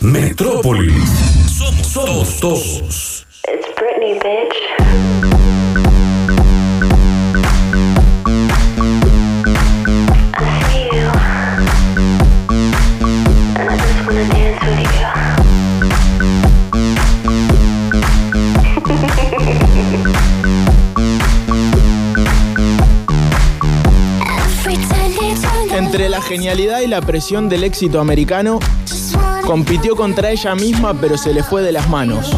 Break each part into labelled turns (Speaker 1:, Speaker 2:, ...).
Speaker 1: Metrópoli. Somos, somos todos.
Speaker 2: It's Britney, bitch.
Speaker 3: Entre la genialidad y la presión del éxito americano, compitió contra ella misma pero se le fue de las manos.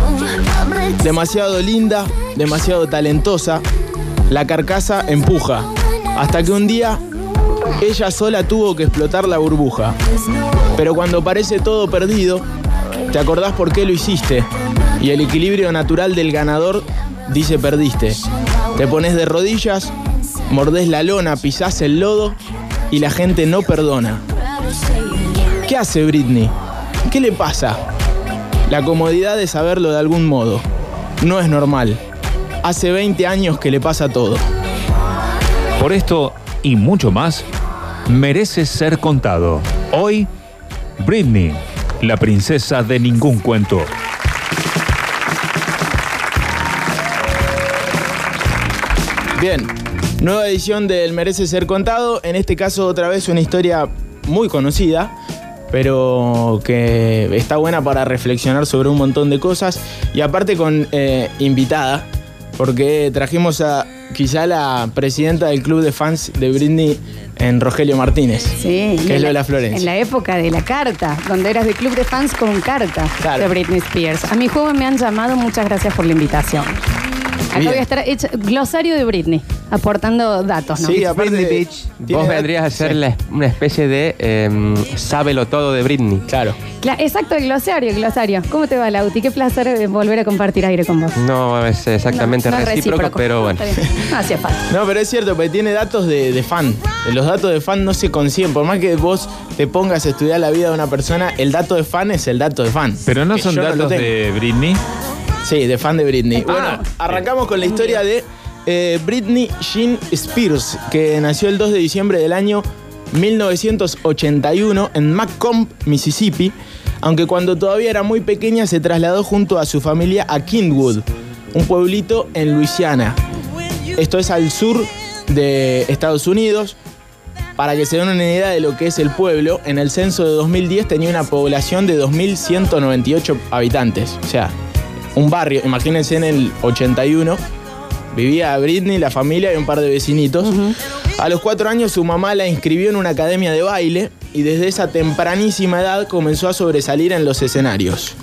Speaker 3: Demasiado linda, demasiado talentosa, la carcasa empuja, hasta que un día ella sola tuvo que explotar la burbuja. Pero cuando parece todo perdido, te acordás por qué lo hiciste y el equilibrio natural del ganador dice perdiste. Te pones de rodillas, mordés la lona, pisás el lodo y la gente no perdona. ¿Qué hace Britney? ¿Qué le pasa? La comodidad de saberlo de algún modo. No es normal. Hace 20 años que le pasa todo.
Speaker 4: Por esto y mucho más, merece ser contado. Hoy, Britney, la princesa de ningún cuento.
Speaker 3: Bien, nueva edición del Merece Ser Contado. En este caso, otra vez una historia muy conocida, pero que está buena para reflexionar sobre un montón de cosas. Y aparte con eh, invitada, porque trajimos a quizá la presidenta del club de fans de Britney en Rogelio Martínez.
Speaker 5: Sí,
Speaker 3: Que es Lola Florencia.
Speaker 5: En la época de la carta, donde eras de club de fans con carta
Speaker 3: Claro.
Speaker 5: de Britney Spears. A mi juego me han llamado, muchas gracias por la invitación. Acá
Speaker 3: Bien.
Speaker 5: voy a estar hecho glosario de Britney, aportando datos, ¿no?
Speaker 3: Sí, aparte
Speaker 6: Britney Beach. Vos vendrías a ser la- una especie de eh, sábelo todo de Britney.
Speaker 3: Claro.
Speaker 5: Cla- exacto, el glosario, glosario. ¿Cómo te va, Lauti? Qué placer eh, volver a compartir aire con vos.
Speaker 6: No es exactamente
Speaker 5: No, no es
Speaker 6: recíproco, pero bueno.
Speaker 5: Está bien. No hacía falta.
Speaker 3: No, pero es cierto, porque tiene datos de, de fan. Los datos de fan no se consiguen. Por más que vos te pongas a estudiar la vida de una persona, el dato de fan es el dato de fan.
Speaker 4: Pero no
Speaker 3: Que
Speaker 4: son
Speaker 3: yo lo
Speaker 4: datos
Speaker 3: tengo.
Speaker 4: de Britney.
Speaker 3: Sí, de fan de Britney.
Speaker 5: Ah.
Speaker 3: Bueno, arrancamos con la historia de eh, Britney Jean Spears, que nació el 2 de diciembre del año 1981 en Macomb, Mississippi, aunque cuando todavía era muy pequeña se trasladó junto a su familia a Kingwood, un pueblito en Luisiana. Esto es al sur de Estados Unidos. Para que se den una idea de lo que es el pueblo, en el censo de 2010 tenía una población de 2.198 habitantes. O sea, un barrio, imagínense en el 81, vivía Britney, la familia y un par de vecinitos. A los cuatro años su mamá la inscribió en una academia de baile y desde esa tempranísima edad comenzó a sobresalir en los escenarios.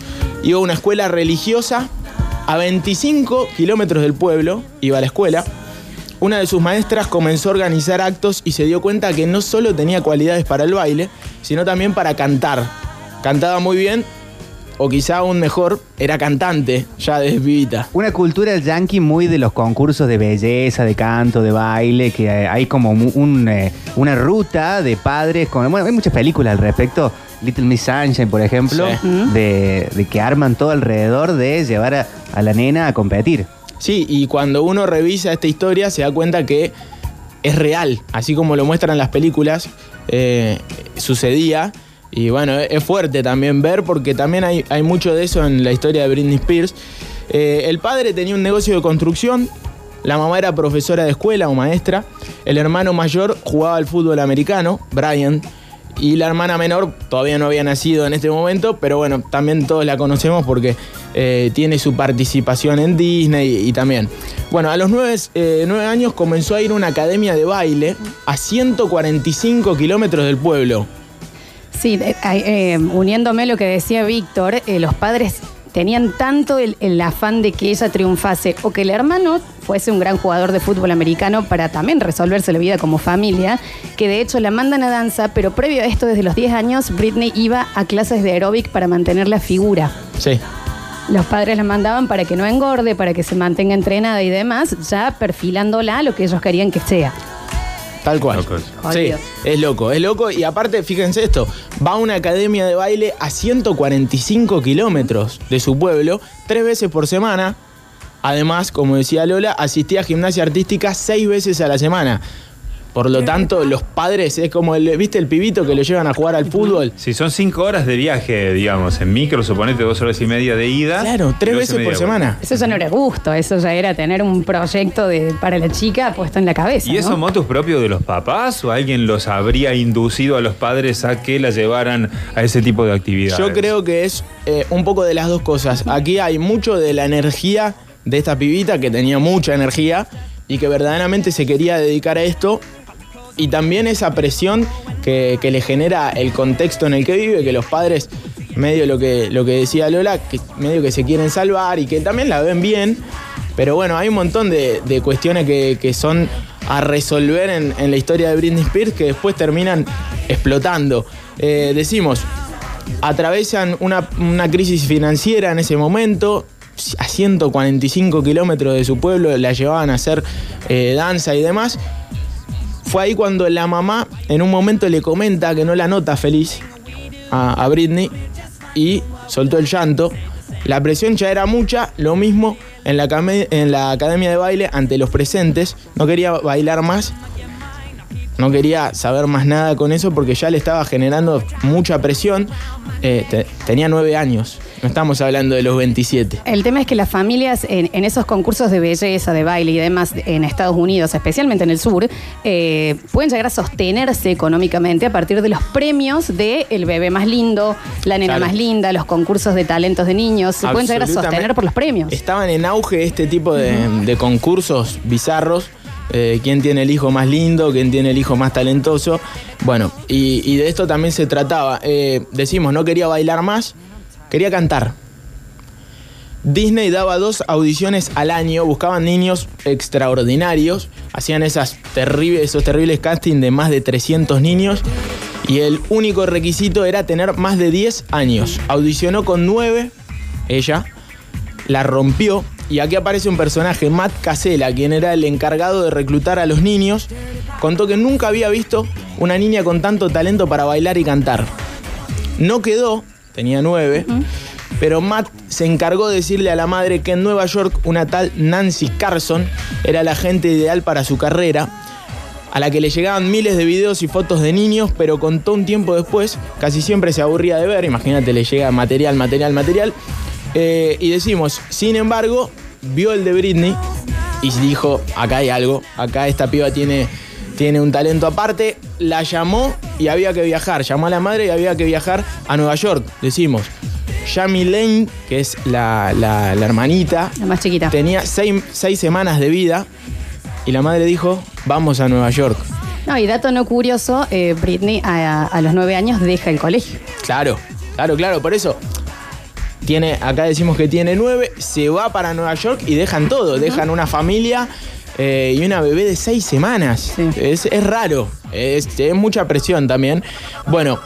Speaker 3: Iba a una escuela religiosa a 25 kilómetros del pueblo, iba a la escuela. Una de sus maestras comenzó a organizar actos y se dio cuenta que no solo tenía cualidades para el baile, sino también para cantar. Cantaba muy bien, o quizá aún mejor, era cantante ya desde pibita.
Speaker 7: Una cultura yankee muy de los concursos de belleza, de canto, de baile, que eh, hay como un, eh, una ruta de padres con. Bueno, hay muchas películas al respecto. Little Miss Sunshine, por ejemplo,
Speaker 3: Sí.
Speaker 7: de, de que arman todo alrededor de llevar a, a la nena a competir.
Speaker 3: Sí, y cuando uno revisa esta historia se da cuenta que es real, así como lo muestran las películas, eh, sucedía. Y bueno, es fuerte también ver porque también hay, hay mucho de eso en la historia de Britney Spears. Eh, el padre tenía un negocio de construcción, la mamá era profesora de escuela o maestra, el hermano mayor jugaba al fútbol americano, Brian, y la hermana menor todavía no había nacido en este momento, pero bueno, también todos la conocemos porque eh, tiene su participación en Disney y, y también. Bueno, a los nueve, eh, nueve años comenzó a ir a una academia de baile a 145 kilómetros del pueblo.
Speaker 5: Sí, eh, uniéndome a lo que decía Víctor, eh, los padres tenían tanto el, el afán de que ella triunfase o que el hermano fuese un gran jugador de fútbol americano para también resolverse la vida como familia, que de hecho la mandan a danza, pero previo a esto, desde los 10 años, Britney iba a clases de aeróbic para mantener la figura.
Speaker 3: Sí.
Speaker 5: Los padres la mandaban para que no engorde, para que se mantenga entrenada y demás, ya perfilándola a lo que ellos querían que sea.
Speaker 3: Tal cual.
Speaker 4: Locos.
Speaker 3: Sí, es loco, es loco. Y aparte, fíjense esto, va a una academia de baile a 145 kilómetros de su pueblo, tres veces por semana. Además, como decía Lola, asistía a gimnasia artística seis veces a la semana. Por lo tanto, los padres es como el, ¿viste el pibito que lo llevan a jugar al fútbol?
Speaker 4: Si son cinco horas de viaje, digamos, en micro, suponete dos horas y media de ida.
Speaker 3: Claro, tres veces por semana.
Speaker 5: Eso ya no era gusto, eso ya era tener un proyecto de, para la chica puesto en la cabeza.
Speaker 4: ¿Y
Speaker 5: ¿no?
Speaker 4: esos motos propios de los papás o alguien los habría inducido a los padres a que la llevaran a ese tipo de actividades?
Speaker 3: Yo creo que es eh, un poco de las dos cosas. Aquí hay mucho de la energía de esta pibita que tenía mucha energía y que verdaderamente se quería dedicar a esto. Y también esa presión que, que le genera el contexto en el que vive, que los padres, medio lo que, lo que decía Lola, que medio que se quieren salvar y que también la ven bien. Pero bueno, hay un montón de, de cuestiones que, que son a resolver en, en la historia de Britney Spears que después terminan explotando. Eh, decimos, atravesan una, una crisis financiera en ese momento. A 145 kilómetros de su pueblo la llevaban a hacer eh, danza y demás. Fue ahí cuando la mamá en un momento le comenta que no la nota feliz a, Britney y soltó el llanto. La presión ya era mucha, lo mismo en la, academia de baile ante los presentes. No quería bailar más, no quería saber más nada con eso porque ya le estaba generando mucha presión. Eh, te- tenía nueve años, no estamos hablando de los 27.
Speaker 5: El tema es que las familias en, en esos concursos de belleza, de baile y demás en Estados Unidos, especialmente en el sur, eh, pueden llegar a sostenerse económicamente a partir de los premios de el bebé más lindo, la nena
Speaker 3: Claro.
Speaker 5: más linda, los concursos de talentos de niños. Se pueden llegar a sostener por los premios.
Speaker 3: Estaban en auge este tipo de, de concursos bizarros. eh, quién tiene el hijo más lindo, quién tiene el hijo más talentoso. Bueno, y, y de esto también se trataba. Eh, decimos, no quería bailar más, quería cantar. Disney daba dos audiciones al año, buscaban niños extraordinarios, hacían esas terribles, esos terribles castings de más de 300 niños y el único requisito era tener más de 10 años. Audicionó con 9, ella, la rompió y aquí aparece un personaje, Matt Casella, quien era el encargado de reclutar a los niños, contó que nunca había visto una niña con tanto talento para bailar y cantar. No quedó, tenía nueve, pero Matt se encargó de decirle a la madre que en Nueva York una tal Nancy Carson era la gente ideal para su carrera, a la que le llegaban miles de videos y fotos de niños, pero contó un tiempo después, casi siempre se aburría de ver, imagínate, le llega material, material, material, eh, y decimos, sin embargo, vio el de Britney y dijo, acá hay algo, acá esta piba tiene, tiene un talento aparte, la llamó y había que viajar, llamó a la madre y había que viajar a Nueva York, decimos. Yami Lane, que es la, la- la hermanita,
Speaker 5: La más chiquita.
Speaker 3: tenía seis, seis semanas de vida y la madre dijo, vamos a Nueva York.
Speaker 5: No, y dato no curioso, eh, Britney a, a los nueve años deja el colegio.
Speaker 3: Claro, claro, claro, por eso. Tiene, acá decimos que tiene nueve, se va para Nueva York y dejan todo, dejan una familia eh, y una bebé de seis semanas.
Speaker 5: Sí.
Speaker 3: Es, es raro, es, es mucha presión también. Bueno,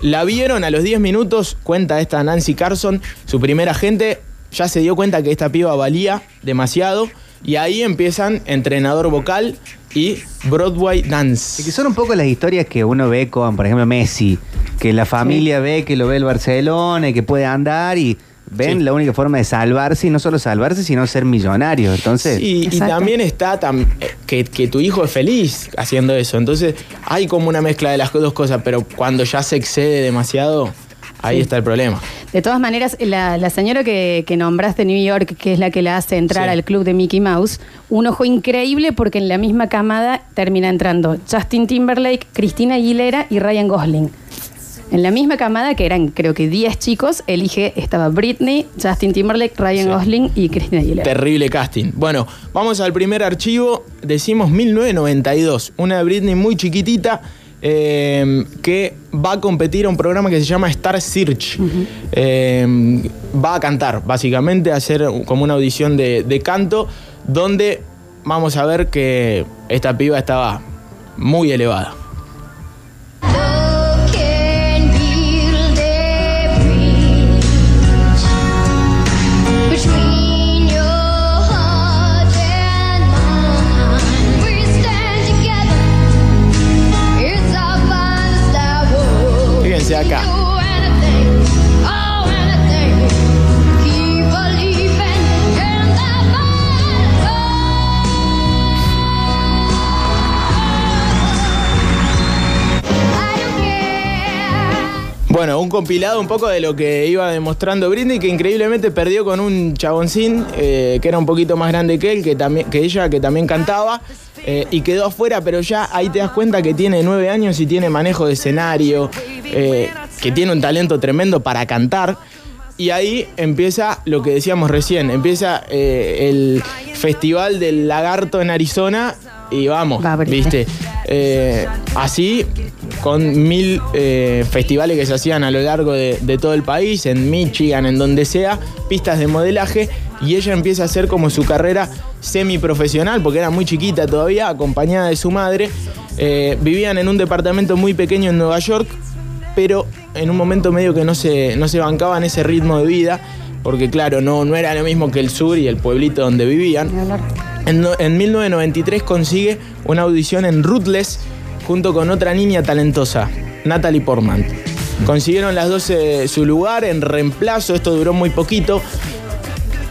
Speaker 3: la vieron a los 10 minutos, cuenta esta Nancy Carson, su primera agente, ya se dio cuenta que esta piba valía demasiado y ahí empiezan entrenador vocal y Broadway Dance.
Speaker 7: Y que son un poco las historias que uno ve con, por ejemplo, Messi, que la familia ve que lo ve el Barcelona y que puede andar y ven
Speaker 3: Sí.
Speaker 7: la única forma de salvarse y no solo salvarse, sino ser millonario. Entonces,
Speaker 3: Y, y también está tam- que, que tu hijo es feliz haciendo eso. Entonces hay como una mezcla de las dos cosas, pero cuando ya se excede demasiado, ahí
Speaker 5: Sí.
Speaker 3: está el problema.
Speaker 5: De todas maneras, la, la señora que, que nombraste en New York, que es la que la hace entrar
Speaker 3: Sí.
Speaker 5: al club de Mickey Mouse, un ojo increíble porque en la misma camada termina entrando Justin Timberlake, Cristina Aguilera y Ryan Gosling. En la misma camada, que eran creo que 10 chicos, elige, estaba Britney, Justin Timberlake, Ryan
Speaker 3: Sí.
Speaker 5: Gosling y Cristina Aguilera.
Speaker 3: Terrible casting. Bueno, vamos al primer archivo. Decimos 1992. Una Britney muy chiquitita eh, que va a competir a un programa que se llama Star Search. Eh, va a cantar, básicamente, a hacer como una audición de, de canto, donde vamos a ver que esta piba estaba muy elevada. Compilado un poco de lo que iba demostrando Britney, que increíblemente perdió con un chaboncín eh, que era un poquito más grande que él, que, también, que ella, que también cantaba, eh, y quedó afuera, pero ya ahí te das cuenta que tiene nueve años y tiene manejo de escenario, eh, que tiene un talento tremendo para cantar. Y ahí empieza lo que decíamos recién, empieza eh, el Festival del Lagarto en Arizona y vamos,
Speaker 5: Va.
Speaker 3: ¿viste? Eh, así, con mil eh, festivales que se hacían a lo largo de, todo el país, en Michigan, en donde sea, pistas de modelaje, y ella empieza a hacer como su carrera semiprofesional, porque era muy chiquita todavía, acompañada de su madre. Eh, vivían en un departamento muy pequeño en Nueva York, pero en un momento medio que no se, no se bancaban ese ritmo de vida, porque claro, no, no era lo mismo que el sur y el pueblito donde vivían. En, no- en 1993 consigue una audición en Ruthless junto con otra niña talentosa, Natalie Portman. Consiguieron las dos eh, su lugar en reemplazo, esto duró muy poquito,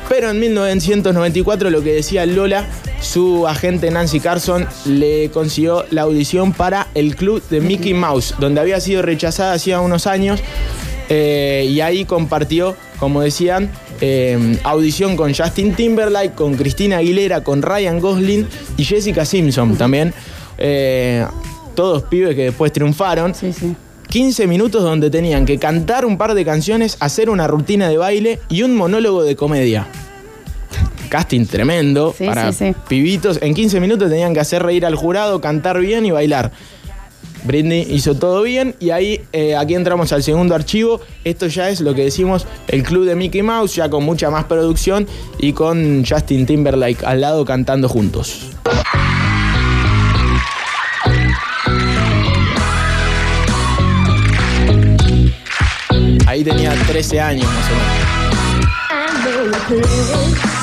Speaker 3: pero en 1994 lo que decía Lola, su agente Nancy Carson le consiguió la audición para el club de Mickey Mouse, donde había sido rechazada hacía unos años. eh, y ahí compartió, como decían, eh, audición con Justin Timberlake, con Cristina Aguilera, con Ryan Gosling y Jessica Simpson también. Eh, todos pibes que después triunfaron.
Speaker 5: Sí, sí.
Speaker 3: 15 minutos donde tenían que cantar un par de canciones, hacer una rutina de baile y un monólogo de comedia. Casting tremendo
Speaker 5: Sí,
Speaker 3: para
Speaker 5: sí, sí.
Speaker 3: pibitos. En 15 minutos tenían que hacer reír al jurado, cantar bien y bailar. Britney hizo todo bien y ahí eh, aquí entramos al segundo archivo. Esto ya es lo que decimos el club de Mickey Mouse, ya con mucha más producción y con Justin Timberlake al lado cantando juntos. Ahí tenía 13 años más o menos.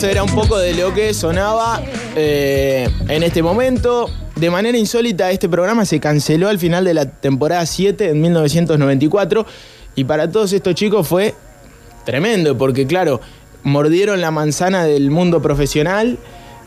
Speaker 3: Esto era un poco de lo que sonaba eh, en este momento. De manera insólita, este programa se canceló al final de la temporada 7 en 1994. Y para todos estos chicos fue tremendo, porque claro, mordieron la manzana del mundo profesional.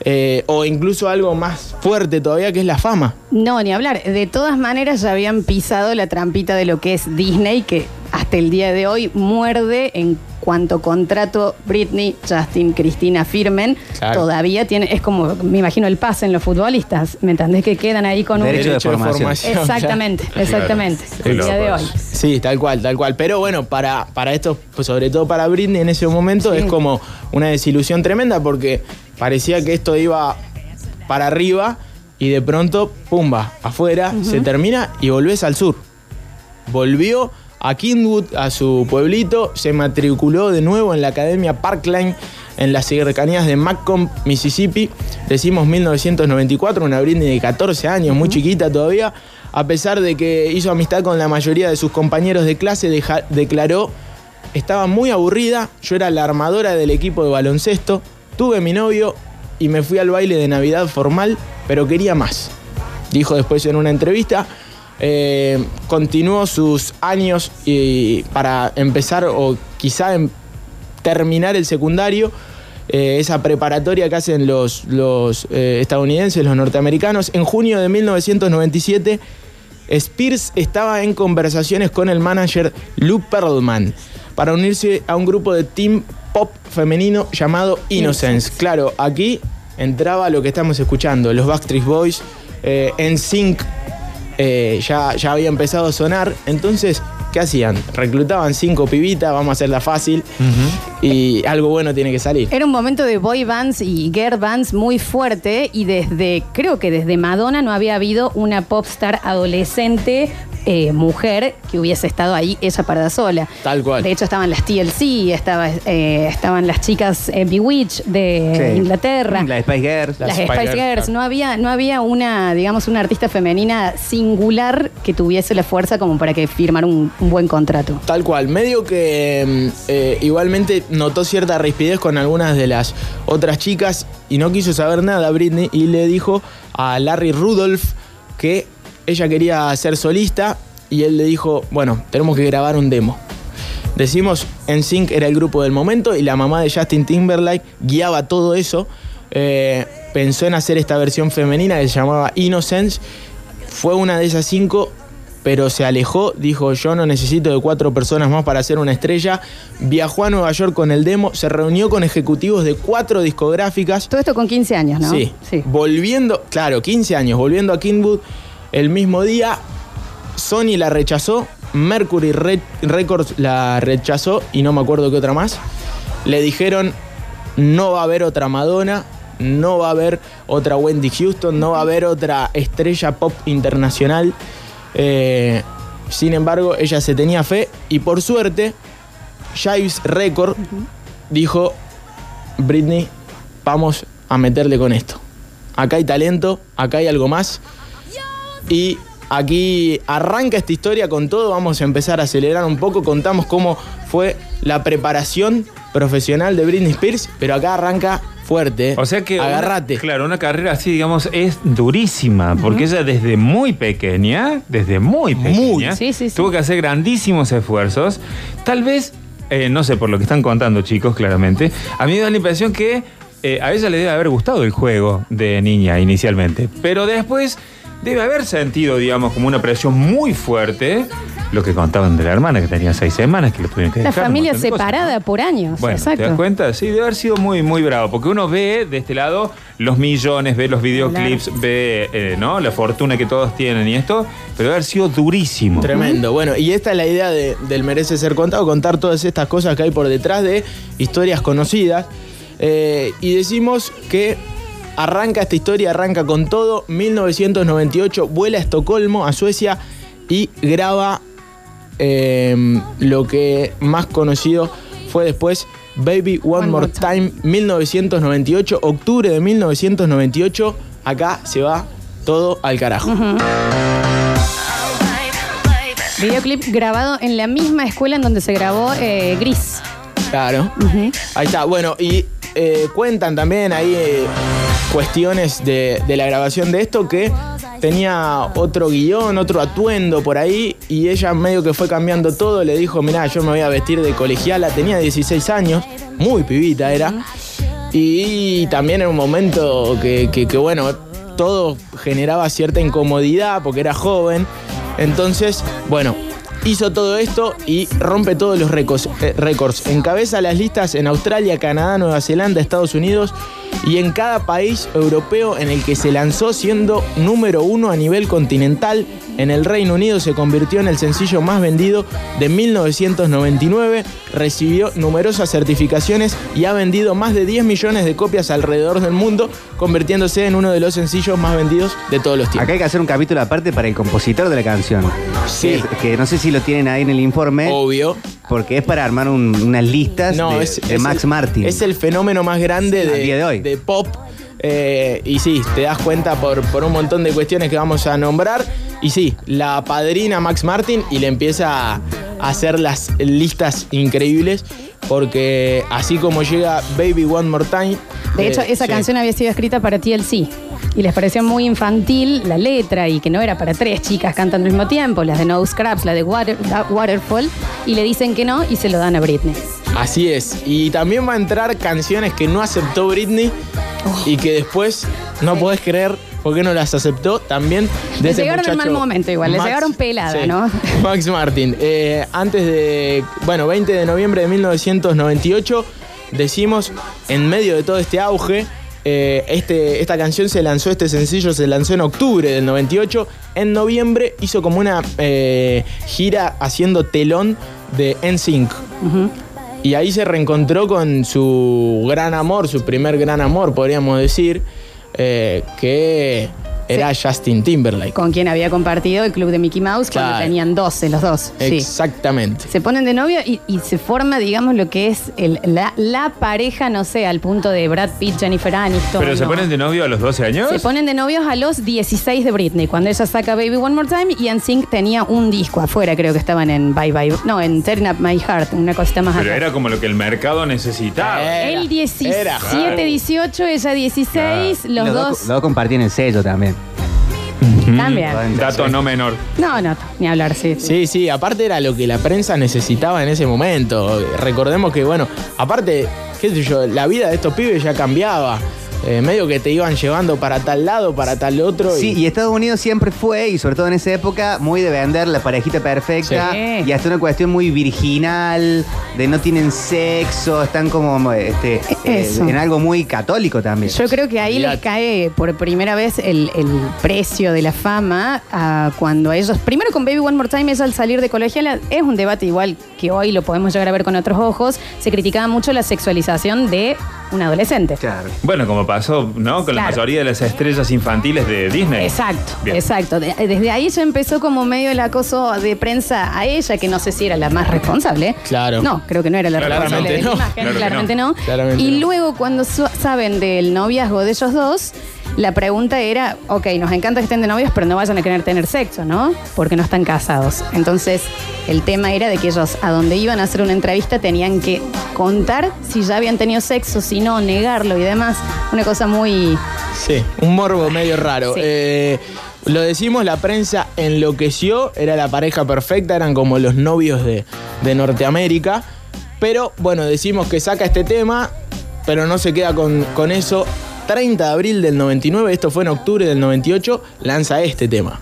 Speaker 3: eh, o incluso algo más fuerte todavía, que es la fama.
Speaker 5: No, ni hablar. De todas maneras ya habían pisado la trampita de lo que es Disney, que hasta el día de hoy muerde en cuanto contrato Britney, Justin, Cristina firmen.
Speaker 3: Claro.
Speaker 5: Todavía tiene, es como, me imagino, el pase en los futbolistas. ¿Me entendés? Que quedan ahí con un...
Speaker 7: Derecho de formación.
Speaker 5: Exactamente, exactamente. El día de hoy.
Speaker 3: Sí, tal cual, tal cual. Pero bueno, para, para esto, pues sobre todo para Britney en ese momento,
Speaker 5: Sí.
Speaker 3: es como una desilusión tremenda porque parecía que esto iba para arriba y de pronto, pumba, afuera, se termina y volvés al sur. Volvió a Kingwood, a su pueblito, se matriculó de nuevo en la Academia Parkline en las cercanías de Macomb, Mississippi. Decimos 1994, una Britney de 14 años, muy chiquita todavía. A pesar de que hizo amistad con la mayoría de sus compañeros de clase, deja- declaró, estaba muy aburrida, yo era la armadora del equipo de baloncesto, tuve mi novio y me fui al baile de Navidad formal, pero quería más dijo después en una entrevista. Eh, continuó sus años y para empezar o quizá em- terminar el secundario, eh, esa preparatoria que hacen los, los eh, estadounidenses, los norteamericanos. En junio de 1997, Spears estaba en conversaciones con el manager Lou Pearlman para unirse a un grupo de team pop femenino llamado Innocence. Claro, aquí entraba lo que estamos escuchando, los Backstreet Boys, eh, NSYNC, eh, ya, ya había empezado a sonar. Entonces, ¿qué hacían? Reclutaban cinco pibitas, vamos a hacerla fácil, y algo bueno tiene que salir.
Speaker 5: Era un momento de boy bands y girl bands muy fuerte y desde, creo que desde Madonna no había habido una popstar adolescente eh, mujer que hubiese estado ahí ella parada sola.
Speaker 3: Tal cual.
Speaker 5: De hecho estaban las TLC, estaba, eh, estaban las chicas eh, Bewitched de
Speaker 7: Sí.
Speaker 5: Inglaterra.
Speaker 7: La Spice Girls.
Speaker 5: las
Speaker 3: Spice
Speaker 5: Spice
Speaker 3: Girls,
Speaker 5: no había, no había una, digamos, una artista femenina singular que tuviese la fuerza como para que firmara un, un buen contrato.
Speaker 3: Tal cual, medio que mm, eh, igualmente notó cierta rispidez con algunas de las otras chicas y no quiso saber nada Britney y le dijo a Larry Rudolph que ella quería ser solista y él le dijo, bueno, tenemos que grabar un demo. Decimos, NSYNC era el grupo del momento y la mamá de Justin Timberlake guiaba todo eso. Eh, pensó en hacer esta versión femenina que se llamaba Innocence. Fue una de esas cinco, pero se alejó. Dijo, yo no necesito de cuatro personas más para ser una estrella. Viajó a Nueva York con el demo, se reunió con ejecutivos de cuatro discográficas.
Speaker 5: Todo esto con 15 años, ¿no?
Speaker 3: Sí. Volviendo, claro, 15 años, volviendo a Kingwood el mismo día, Sony la rechazó, Mercury Re- Records la rechazó y no me acuerdo qué otra más. Le dijeron, no va a haber otra Madonna, no va a haber otra Wendy Houston, no va a haber otra estrella pop internacional. Eh, sin embargo, ella se tenía fe y por suerte, Jives Record dijo, Britney, vamos a meterle con esto. Acá hay talento, acá hay algo más. Y aquí arranca esta historia con todo. Vamos a empezar a acelerar un poco. Contamos cómo fue la preparación profesional de Britney Spears, pero acá arranca fuerte.
Speaker 4: O sea que. una-
Speaker 3: Agarrate.
Speaker 4: claro, una carrera así, digamos, es durísima. Porque ella desde muy pequeña, desde muy pequeña,
Speaker 5: Sí, sí, sí.
Speaker 4: tuvo que hacer grandísimos esfuerzos. Tal vez, eh, no sé, por lo que están contando, chicos, claramente, a mí me da la impresión que eh, a ella le debe haber gustado el juego de niña inicialmente. Pero después debe haber sentido, digamos, como una presión muy fuerte. Lo que contaban de la hermana, que tenía seis semanas, que lo tuvieron que
Speaker 5: La
Speaker 4: dejar.
Speaker 5: familia separada por años.
Speaker 4: Bueno,
Speaker 5: Exacto.
Speaker 4: ¿te das cuenta? Sí, debe haber sido muy, muy bravo. Porque uno ve de este lado los millones, ve los videoclips, ve eh, ¿no? la fortuna que todos tienen y esto, pero debe haber sido durísimo.
Speaker 3: Tremendo. Bueno, y esta es la idea de- del Merece Ser Contado, contar todas estas cosas que hay por detrás de historias conocidas. Eh, y decimos que arranca esta historia, arranca con todo. 1998 vuela a Estocolmo, a Suecia, y graba eh, lo que más conocido fue después Baby One,
Speaker 5: One
Speaker 3: More Time, 1998, octubre de 1998. Acá se va todo al carajo.
Speaker 5: Videoclip grabado en la misma escuela en donde se grabó eh, Gris.
Speaker 3: Claro. Ahí está. Bueno, y eh, cuentan también ahí eh, cuestiones de, la grabación de esto que tenía otro guion, otro atuendo por ahí y ella medio que fue cambiando todo, le dijo, mirá, yo me voy a vestir de colegiala, tenía 16 años, muy pibita era, y también en un momento que, bueno, todo generaba cierta incomodidad porque era joven, entonces, bueno, hizo todo esto y rompe todos los récords. eh, récords. Encabeza las listas en Australia, Canadá, Nueva Zelanda, Estados Unidos y en cada país europeo en el que se lanzó siendo número uno a nivel continental. En el Reino Unido se convirtió en el sencillo más vendido de 1999, recibió numerosas certificaciones y ha vendido más de 10 millones de copias alrededor del mundo, convirtiéndose en uno de los sencillos más vendidos de todos los tiempos.
Speaker 7: Acá hay que hacer un capítulo aparte para el compositor de la canción.
Speaker 3: Sí.
Speaker 7: Que, no sé si lo tienen ahí en el informe.
Speaker 3: Obvio.
Speaker 7: Porque es para armar un- unas listas
Speaker 3: No,
Speaker 7: de,
Speaker 3: es,
Speaker 7: de
Speaker 3: es
Speaker 7: Max
Speaker 3: el,
Speaker 7: Martin.
Speaker 3: Es el fenómeno más grande de,
Speaker 7: día de hoy.
Speaker 3: De pop. Eh, y sí, te das cuenta por, por un montón de cuestiones que vamos a nombrar. Y sí, la padrina Max Martin y le empieza a hacer las listas increíbles. Porque así como llega Baby One More Time.
Speaker 5: De
Speaker 3: eh,
Speaker 5: hecho, esa
Speaker 3: sí.
Speaker 5: canción había sido escrita para TLC. Y les pareció muy infantil la letra y que no era para tres chicas cantando al mismo tiempo, las de No Scraps, la de Water- Waterfall, y le dicen que no y se lo dan a Britney.
Speaker 3: Así es. Y también va a entrar canciones que no aceptó Britney y que después no podés creer por qué no las aceptó. También de
Speaker 5: Le llegaron en mal momento igual, le llegaron pelada, ¿no?
Speaker 3: Max Martin. Eh, antes de, bueno, 20 de noviembre de 1998, decimos, en medio de todo este auge, eh, este, esta canción se lanzó, este sencillo se lanzó en octubre del 98. En noviembre hizo como una eh, gira haciendo telón de NSYNC. Y ahí se reencontró con su gran amor, su primer gran amor, podríamos decir, eh, que era Justin Timberlake.
Speaker 5: Con quien había compartido el club de Mickey Mouse cuando
Speaker 3: Claro.
Speaker 5: tenían 12 los dos. Sí.
Speaker 3: Exactamente.
Speaker 5: Se ponen de novio y, y se forma, digamos, lo que es el- la, la pareja, no sé, al punto de Brad Pitt, Jennifer Aniston.
Speaker 4: ¿Pero se
Speaker 5: ¿no?
Speaker 4: ponen de novio a los 12 años?
Speaker 5: Se ponen de novios a los 16 de Britney, cuando ella saca Baby One More Time y NSYNC tenía un disco afuera, creo que estaban en Bye Bye, no, en Turn Up My Heart, una cosita más
Speaker 4: Pero
Speaker 5: acá.
Speaker 4: era como lo que el mercado necesitaba.
Speaker 3: Eh, Era,
Speaker 5: Él 17,
Speaker 3: era, claro.
Speaker 5: 18, ella 16,
Speaker 7: Y
Speaker 5: los,
Speaker 7: los,
Speaker 5: dos.
Speaker 7: los dos compartían el sello también.
Speaker 5: También.
Speaker 4: Dato no menor.
Speaker 5: No, no, ni hablar, sí. sí.
Speaker 3: Sí, sí, aparte era lo que la prensa necesitaba en ese momento. Recordemos que, bueno, aparte, qué sé yo, la vida de estos pibes ya cambiaba. Eh, medio que te iban llevando para tal lado, para tal otro.
Speaker 7: Sí, y Estados Unidos siempre fue, y sobre todo en esa época, muy de vender la parejita perfecta.
Speaker 5: Sí.
Speaker 7: Y hasta una cuestión muy virginal, de no tienen sexo, están como este, eh, en algo muy católico también.
Speaker 5: Yo creo que ahí les cae por primera vez el, el precio de la fama a cuando a ellos, primero con Baby One More Time, es al salir de colegial, es un debate igual que hoy lo podemos llegar a ver con otros ojos, se criticaba mucho la sexualización de un adolescente.
Speaker 7: Claro.
Speaker 4: Bueno, como pasó, ¿no? Con la
Speaker 5: Claro.
Speaker 4: mayoría de las estrellas infantiles de Disney.
Speaker 5: Exacto,
Speaker 4: Bien.
Speaker 5: exacto. De- desde ahí ya empezó como medio el acoso de prensa a ella, que no sé si era la más responsable.
Speaker 3: Claro.
Speaker 5: No, creo que no era la
Speaker 3: Claramente
Speaker 5: responsable de la
Speaker 3: no.
Speaker 5: imagen,
Speaker 4: Claro que
Speaker 5: claramente
Speaker 4: no.
Speaker 5: no.
Speaker 3: Claramente
Speaker 5: y
Speaker 3: no.
Speaker 5: luego cuando su- saben del noviazgo de ellos dos, la pregunta era, ok, nos encanta que estén de novios, pero no vayan a querer tener sexo, ¿no? Porque no están casados. Entonces, el tema era de que ellos a donde iban a hacer una entrevista tenían que contar si ya habían tenido sexo, si no, negarlo y demás. Una cosa muy...
Speaker 3: Sí, un morbo medio raro.
Speaker 5: Sí.
Speaker 3: Eh, lo decimos, la prensa enloqueció, era la pareja perfecta, eran como los novios de, de Norteamérica. Pero bueno, decimos que saca este tema, pero no se queda con, con eso. 30 de abril del 99, esto fue en octubre del 98, lanza este tema.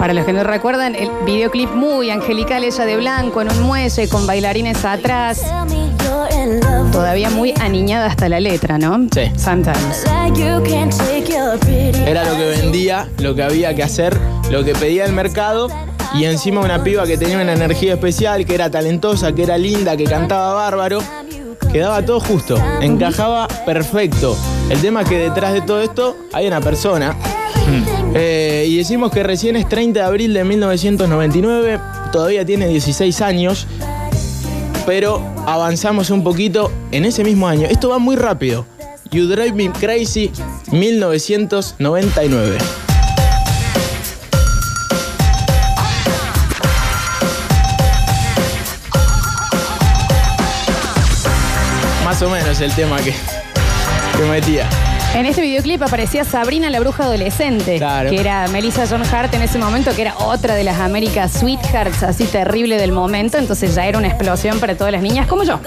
Speaker 5: Para los que no recuerdan, el videoclip muy angelical, ella de blanco en un muelle con bailarines atrás. Todavía muy aniñada hasta la letra, ¿no?
Speaker 3: Sí.
Speaker 5: Sometimes.
Speaker 3: Era lo que vendía, lo que había que hacer, lo que pedía el mercado. Y encima una piba que tenía una energía especial, que era talentosa, que era linda, que cantaba bárbaro. Quedaba todo justo, encajaba perfecto. El tema es que detrás de todo esto hay una persona. Eh, y decimos que recién es 30 de abril de 1999, todavía tiene 16 años, pero avanzamos un poquito en ese mismo año. Esto va muy rápido. You Drive Me Crazy, 1999. Más o menos el tema que, que metía.
Speaker 5: En este videoclip aparecía Sabrina la bruja adolescente,
Speaker 3: Claro.
Speaker 5: que era Melissa John Hart en ese momento, que era otra de las Américas Sweethearts así terrible del momento, entonces ya era una explosión para todas las niñas como yo.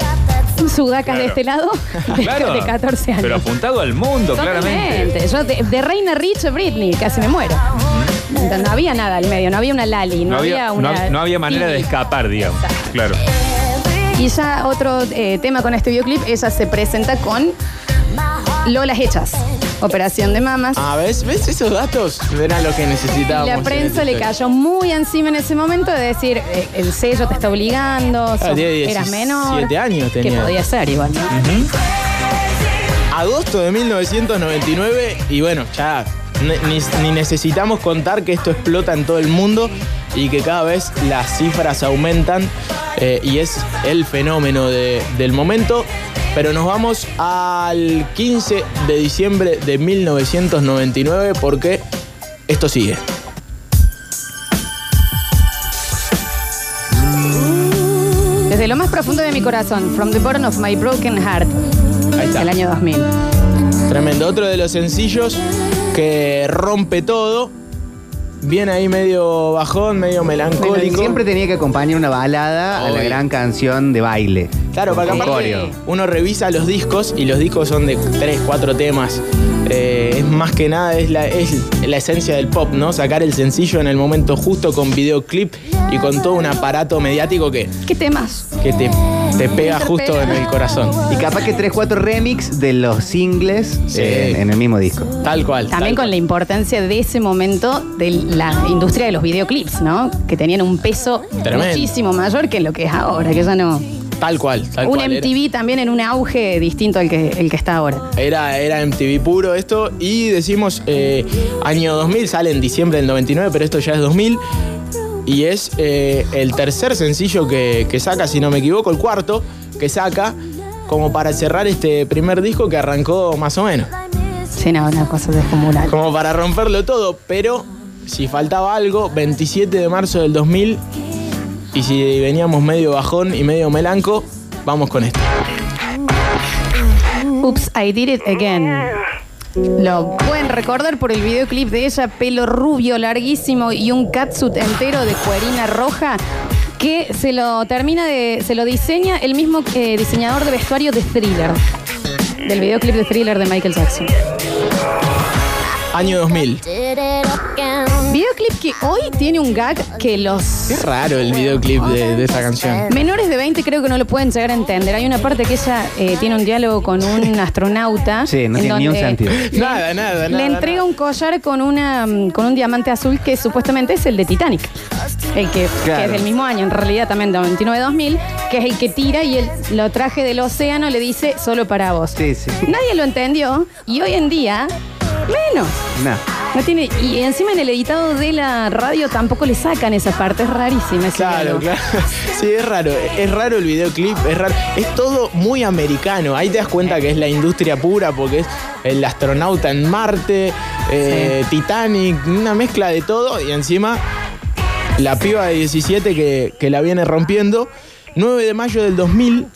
Speaker 5: Sudacas de este lado, de,
Speaker 4: Claro.
Speaker 5: de 14 años.
Speaker 4: Pero apuntado al mundo, claramente.
Speaker 5: Totalmente. Yo de, de Reina Rich a Britney, casi me muero. Entonces, no había nada al medio, no había una Lali, no,
Speaker 4: No había, no
Speaker 5: una.
Speaker 4: hab- no había manera de
Speaker 5: Phoebe.
Speaker 4: escapar, digamos. Claro.
Speaker 5: Y ya otro eh, tema con este videoclip, ella se presenta con Lolas Hechas, operación de mamas.
Speaker 3: Ah, ¿ves? ¿Ves esos datos? Eran lo que necesitábamos.
Speaker 5: La
Speaker 3: en
Speaker 5: prensa le cayó muy encima en ese momento de decir, eh, el sello te está obligando, sos-
Speaker 3: tiene
Speaker 5: eras
Speaker 3: 17
Speaker 5: menor.
Speaker 3: años
Speaker 5: Que
Speaker 3: tenía.
Speaker 5: podía ser igual. ¿no?
Speaker 3: Agosto de 1999 y bueno, ya ni necesitamos contar que esto explota en todo el mundo y que cada vez las cifras aumentan eh, y es el fenómeno de- del momento. Pero nos vamos al 15 de diciembre de 1999 porque esto sigue.
Speaker 5: Desde lo más profundo de mi corazón, From the Bottom of My Broken Heart,
Speaker 3: Ahí está.
Speaker 5: el año 2000.
Speaker 3: Tremendo. Otro de los sencillos que rompe todo. Viene ahí medio bajón, medio melancólico.
Speaker 7: Siempre tenía que acompañar una balada a la gran canción de baile.
Speaker 3: Claro, para que uno revisa los discos y los discos son de 3, 4 temas. Eh, es más que nada, es la, es la esencia del pop, ¿no? Sacar el sencillo en el momento justo con videoclip y con todo un aparato mediático que,
Speaker 5: ¿Qué temas?
Speaker 3: que te, te pega justo en el corazón.
Speaker 7: Y capaz que 3-4 remix de los singles
Speaker 3: Sí.
Speaker 7: en, en el mismo disco.
Speaker 3: Tal cual.
Speaker 5: También
Speaker 3: tal
Speaker 5: con la importancia de ese momento de la industria de los videoclips, ¿no? Que tenían un peso
Speaker 3: Tremendo.
Speaker 5: muchísimo mayor que lo que es ahora, que ya no.
Speaker 3: Tal cual, tal
Speaker 5: un
Speaker 3: cual. Era-
Speaker 5: MTV también en un auge distinto al que, el que está ahora.
Speaker 3: Era, era MTV puro esto y decimos eh, año 2000, sale en diciembre del 99, pero esto ya es 2000 y es eh, el tercer sencillo que, que saca, si no me equivoco, el cuarto que saca como para cerrar este primer disco que arrancó más o menos,
Speaker 5: Sí, no, una cosa descomunal.
Speaker 3: como para romperlo todo, pero si faltaba algo, 27 de marzo del 2000 y si veníamos medio bajón y medio melanco, vamos con esto.
Speaker 5: Oops, I Did It Again. Lo pueden recordar por el videoclip de ella, pelo rubio, larguísimo y un catsuit entero de cuerina roja que se lo termina de, se lo diseña el mismo eh, diseñador de vestuario de Thriller, del videoclip de Thriller de Michael Jackson.
Speaker 3: Año 2000.
Speaker 5: Videoclip que hoy tiene un gag que los
Speaker 3: Qué raro el videoclip de, de esa canción.
Speaker 5: Menores de 20 creo que no lo pueden llegar a entender. Hay una parte que ella eh, tiene un diálogo con un astronauta.
Speaker 7: Sí, no
Speaker 5: en
Speaker 7: tiene ni un
Speaker 5: donde
Speaker 7: sentido.
Speaker 3: Nada, nada,
Speaker 5: Le
Speaker 3: nada.
Speaker 5: entrega
Speaker 3: nada.
Speaker 5: un collar con, una, mm, con un diamante azul que supuestamente es el de Titanic. El que,
Speaker 7: Claro.
Speaker 5: que es del mismo año, en realidad también de 99-2000, que es el que tira y el, lo traje del océano le dice solo para vos.
Speaker 7: Sí, sí.
Speaker 5: Nadie lo entendió y hoy en día, menos.
Speaker 7: No.
Speaker 5: No tiene, y encima en el editado de la radio tampoco le sacan esa parte, es rarísima ese
Speaker 3: Claro, claro. Sí, es raro. Es raro el videoclip, es raro. Es todo muy americano. Ahí te das cuenta que es la industria pura porque es el astronauta en Marte, eh, Titanic, una mezcla de todo y encima la piba de 17 que, que la viene rompiendo. 9 de mayo del 2000,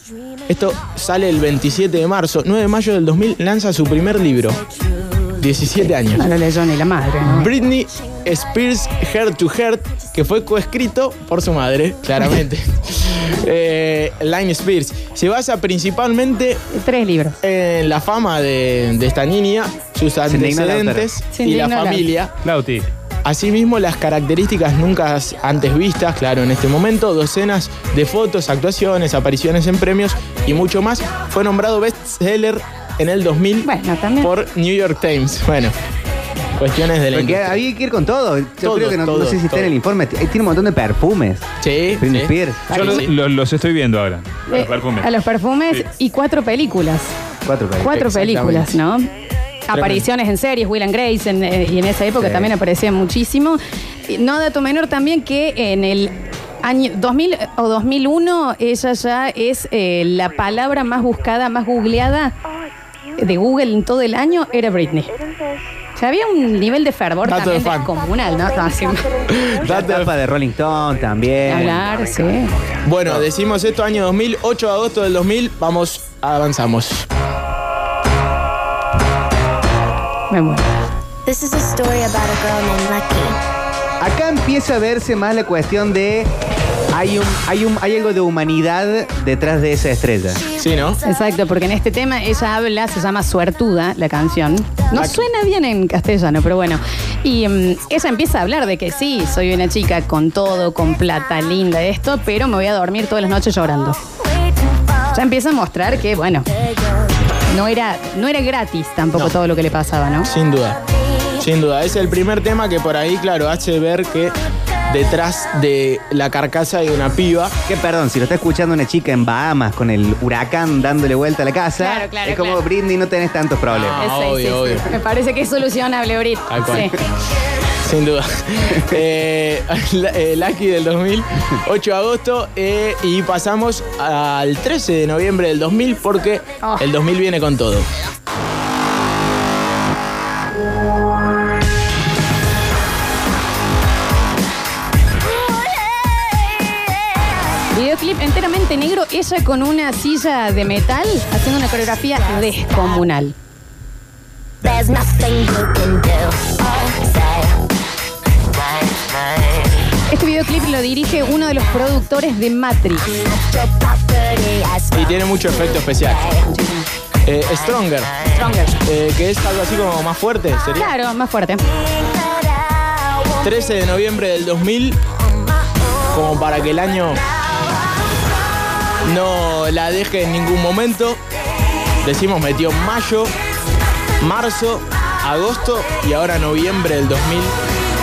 Speaker 3: esto sale el 27 de marzo, 9 de mayo del 2000 lanza su primer libro. 17 años.
Speaker 5: No lo leyó ni la madre, ¿no?
Speaker 3: Britney Spears Heart to Heart, que fue coescrito por su madre, claramente. eh, Line Spears. Se basa principalmente
Speaker 5: Tres libros.
Speaker 3: en la fama de, de esta niña, sus antecedentes y la- familia.
Speaker 4: Lauti.
Speaker 3: Asimismo, las características nunca antes vistas, claro, en este momento, docenas de fotos, actuaciones, apariciones en premios y mucho más. Fue nombrado bestseller en el 2000
Speaker 5: Bueno, también.
Speaker 3: por New York Times. Bueno, cuestiones de la
Speaker 7: Porque
Speaker 3: industria.
Speaker 7: había que ir con todo. Yo
Speaker 3: Todo,
Speaker 7: creo que no, no
Speaker 3: todo,
Speaker 7: sé si está
Speaker 3: todo.
Speaker 7: en el informe. T- Tiene un montón de perfumes.
Speaker 3: Sí,
Speaker 7: Britney
Speaker 3: sí.
Speaker 7: Spears.
Speaker 4: Yo
Speaker 3: Sí,
Speaker 4: lo-
Speaker 3: sí.
Speaker 4: lo- los estoy viendo ahora.
Speaker 5: Eh,
Speaker 4: Los perfumes.
Speaker 5: A los perfumes
Speaker 4: Sí.
Speaker 5: y cuatro películas.
Speaker 7: Cuatro películas.
Speaker 5: Cuatro
Speaker 3: Exactamente.
Speaker 5: películas, ¿no? Apariciones en series, Will and Grace, en, eh, y en esa época
Speaker 7: Sí.
Speaker 5: también aparecían muchísimo. Y No dato menor también que en el año 2000 o 2001 ella ya es eh, la palabra más buscada, más googleada de Google en todo el año, era Britney. O sea, había un nivel de fervor
Speaker 3: Dato de
Speaker 5: también
Speaker 3: fan.
Speaker 5: descomunal, ¿no? No, sí.
Speaker 3: Dato de-
Speaker 7: de Rolling Stone también.
Speaker 5: Hablar, sí.
Speaker 3: Bueno, decimos esto año 2000, 8 de agosto del 2000, vamos, avanzamos.
Speaker 5: Me muero.
Speaker 2: This is a story about a girl named Lucky.
Speaker 7: Acá empieza a verse más la cuestión de. Hay, un, hay, un, hay algo de humanidad detrás de esa estrella.
Speaker 3: Sí, ¿no?
Speaker 5: Exacto, porque en este tema ella habla, se llama Suertuda, la canción. No suena bien en castellano, pero bueno. Y mm, ella empieza a hablar de que sí, soy una chica con todo, con plata, linda, esto, pero me voy a dormir todas las noches llorando. Ya empieza a mostrar que, bueno, no era, no era gratis tampoco
Speaker 3: No.
Speaker 5: todo lo que le pasaba, ¿no?
Speaker 3: Sin duda. Sin duda. Es el primer tema que por ahí, claro, hace ver que detrás de la carcasa hay una piba.
Speaker 7: Que perdón, si lo está escuchando una chica en Bahamas con el huracán dándole vuelta a la casa,
Speaker 5: Claro, claro,
Speaker 7: es como
Speaker 5: claro.
Speaker 7: Britney no tenés tantos problemas.
Speaker 3: Ah,
Speaker 5: Sí,
Speaker 3: obvio,
Speaker 5: sí, sí.
Speaker 3: obvio.
Speaker 5: Me parece que es solucionable, Brit.
Speaker 3: Tal cual.
Speaker 5: Sí.
Speaker 3: Sin duda. Eh, la- eh, Lucky del 2000, 8 de agosto. eh, y pasamos al 13 de noviembre del 2000 porque
Speaker 5: Oh.
Speaker 3: el 2000 viene con todo.
Speaker 5: Negro, ella con una silla de metal haciendo una coreografía descomunal.
Speaker 2: There's nothing you can do or say.
Speaker 5: Este videoclip lo dirige uno de los productores de Matrix.
Speaker 3: Y tiene mucho efecto especial. Eh, Stronger,
Speaker 5: Stronger.
Speaker 3: eh, que es algo así como más fuerte, sería.
Speaker 5: Claro, más fuerte.
Speaker 3: 13 de noviembre del 2000, como para que el año no la deje en ningún momento. Decimos metió mayo, marzo, agosto y ahora noviembre del 2000.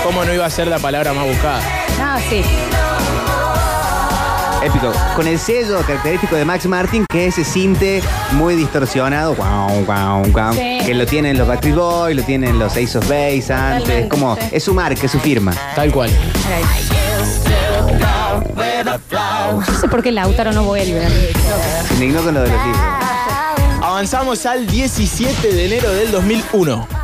Speaker 3: ¿Cómo no iba a ser la palabra más buscada?
Speaker 5: No, sí.
Speaker 7: Épico. Con el sello característico de Max Martin, que es ese cinte muy distorsionado, guau, guau, guau,
Speaker 5: Sí.
Speaker 7: que lo tienen los Backstreet Boys, lo tienen los Ace of Base antes.
Speaker 5: Totalmente,
Speaker 7: como,
Speaker 5: sí.
Speaker 7: es su marca, es su firma.
Speaker 3: Tal cual.
Speaker 5: No sé por qué Lautaro no vuelve.
Speaker 7: Se indignó con lo de los libros.
Speaker 3: Avanzamos al 17 de enero del 2001.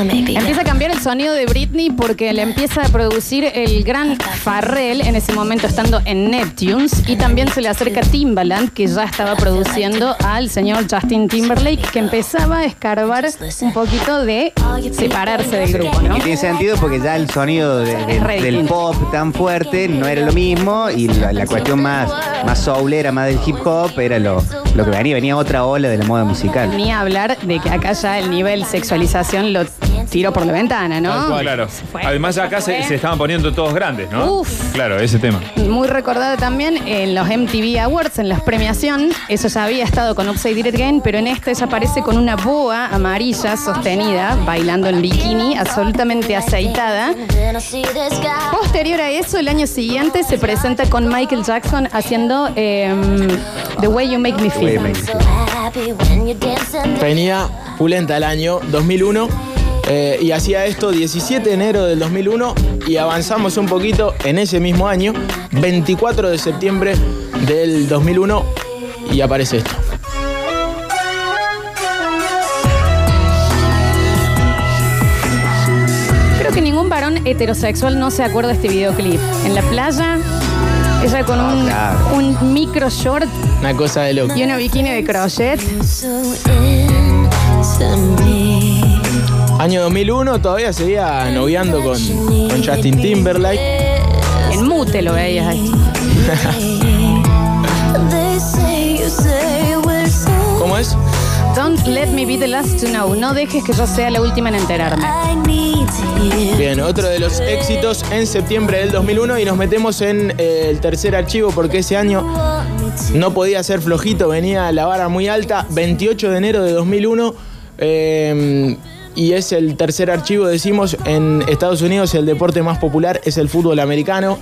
Speaker 5: Empieza a cambiar el sonido de Britney porque le empieza a producir el gran Farrell en ese momento estando en Neptunes y también se le acerca Timbaland que ya estaba produciendo al señor Justin Timberlake que empezaba a escarbar un poquito de separarse del grupo, ¿no?
Speaker 7: Y tiene sentido porque ya el sonido de- de- del pop tan fuerte no era lo mismo y la, la cuestión más, más soulera, más del hip hop era lo, lo que venía. Venía otra ola de la moda musical.
Speaker 5: Ni hablar de que acá ya el nivel sexualización lo tiró por la ventana, ¿no?
Speaker 4: Tal cual, claro.
Speaker 5: fue.
Speaker 4: Además acá se,
Speaker 5: Fue.
Speaker 4: se estaban poniendo todos grandes, ¿no?
Speaker 5: Uf.
Speaker 4: Claro, ese tema.
Speaker 5: Muy recordada también en los MTV Awards, en las premiación. Eso ya había estado con Upside It Again, pero en este ella aparece con una boa amarilla sostenida, bailando en bikini, absolutamente aceitada. Posterior a eso, el año siguiente se presenta con Michael Jackson haciendo em, The Way You Make Me Feel.
Speaker 3: Venía pulenta el año 2001 eh, y hacía esto 17 de enero del 2001 y avanzamos un poquito en ese mismo año, 24 de septiembre del 2001 y aparece esto.
Speaker 5: Creo que ningún varón heterosexual no se acuerda de este videoclip. En la playa, ella con un,
Speaker 7: claro.
Speaker 5: un micro short
Speaker 3: Una cosa de loco.
Speaker 5: y una bikini de crochet.
Speaker 3: Año 2001 todavía seguía noviando con, con Justin Timberlake.
Speaker 5: En mute lo veías ahí.
Speaker 3: ¿Cómo es?
Speaker 5: Don't let me be the last to know. No dejes que yo sea la última en enterarme.
Speaker 3: Bien, otro de los éxitos en septiembre del 2001 y nos metemos en eh, el tercer archivo porque ese año no podía ser flojito, venía la vara muy alta, 28 de enero de 2001 eh, y es el tercer archivo, decimos, en Estados Unidos el deporte más popular es el fútbol americano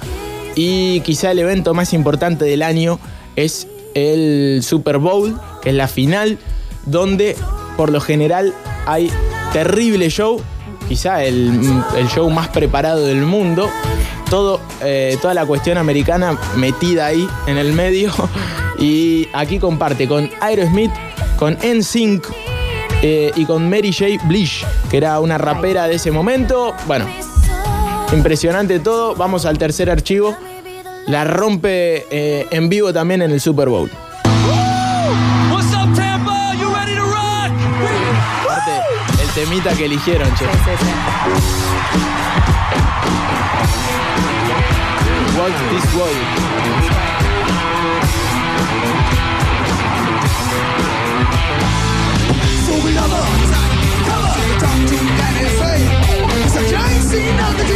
Speaker 3: y quizá el evento más importante del año es el Super Bowl, que es la final, donde por lo general hay terrible show, quizá el, el show más preparado del mundo. Todo, eh, toda la cuestión americana metida ahí en el medio. Y aquí comparte con Aerosmith, con NSYNC eh, y con Mary J. Blige, que era una rapera de ese momento. Bueno, impresionante todo. Vamos al tercer archivo. La rompe eh, en vivo también en el Super Bowl. Aparte, el temita que eligieron, che.
Speaker 5: Sí, sí, sí.
Speaker 3: Walk this way.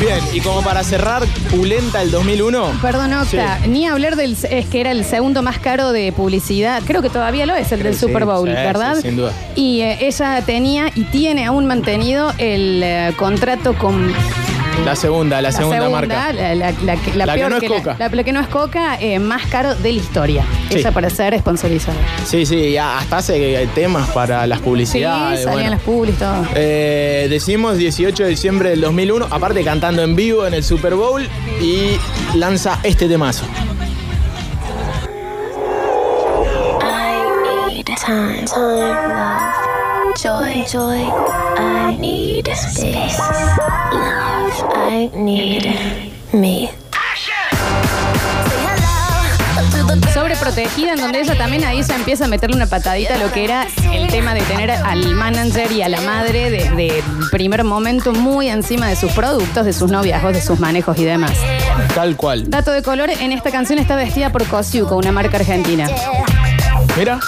Speaker 3: Bien, y como para cerrar, Pulenta el 2001.
Speaker 5: Perdón, Octa, ni hablar del. Es que era el segundo más caro de publicidad. Creo que todavía lo es, el del. Super Bowl,
Speaker 3: Sí,
Speaker 5: ¿verdad?
Speaker 3: sí, sin duda.
Speaker 5: Y eh, ella tenía y tiene aún mantenido el eh, contrato con.
Speaker 3: La segunda, la, segunda, marca.
Speaker 5: La, la- la que- la
Speaker 3: La que
Speaker 5: peor
Speaker 3: no es Coca.
Speaker 5: La, la que no es Coca, eh, más caro de la historia.
Speaker 3: Sí.
Speaker 5: Ella para ser sponsorizada.
Speaker 3: Sí, sí, ya hasta hace temas para las
Speaker 5: Sí,
Speaker 3: publicidades.
Speaker 5: salían
Speaker 3: bueno.
Speaker 5: las publis, todo.
Speaker 3: Eh, decimos 18 de diciembre del 2001, aparte cantando en vivo en el Super Bowl y lanza este temazo.
Speaker 2: Time, time, love, joy, joy. I need space, love. I need me.
Speaker 5: Sobreprotegida, en donde ella también ahí se empieza a meterle una patadita a lo que era el tema de tener al manager y a la madre de, de primer momento muy encima de sus productos, de sus noviazgos, de sus manejos y demás.
Speaker 3: Tal cual.
Speaker 5: Dato de color, en esta canción está vestida por Cosiuco, una marca argentina.
Speaker 3: Mira.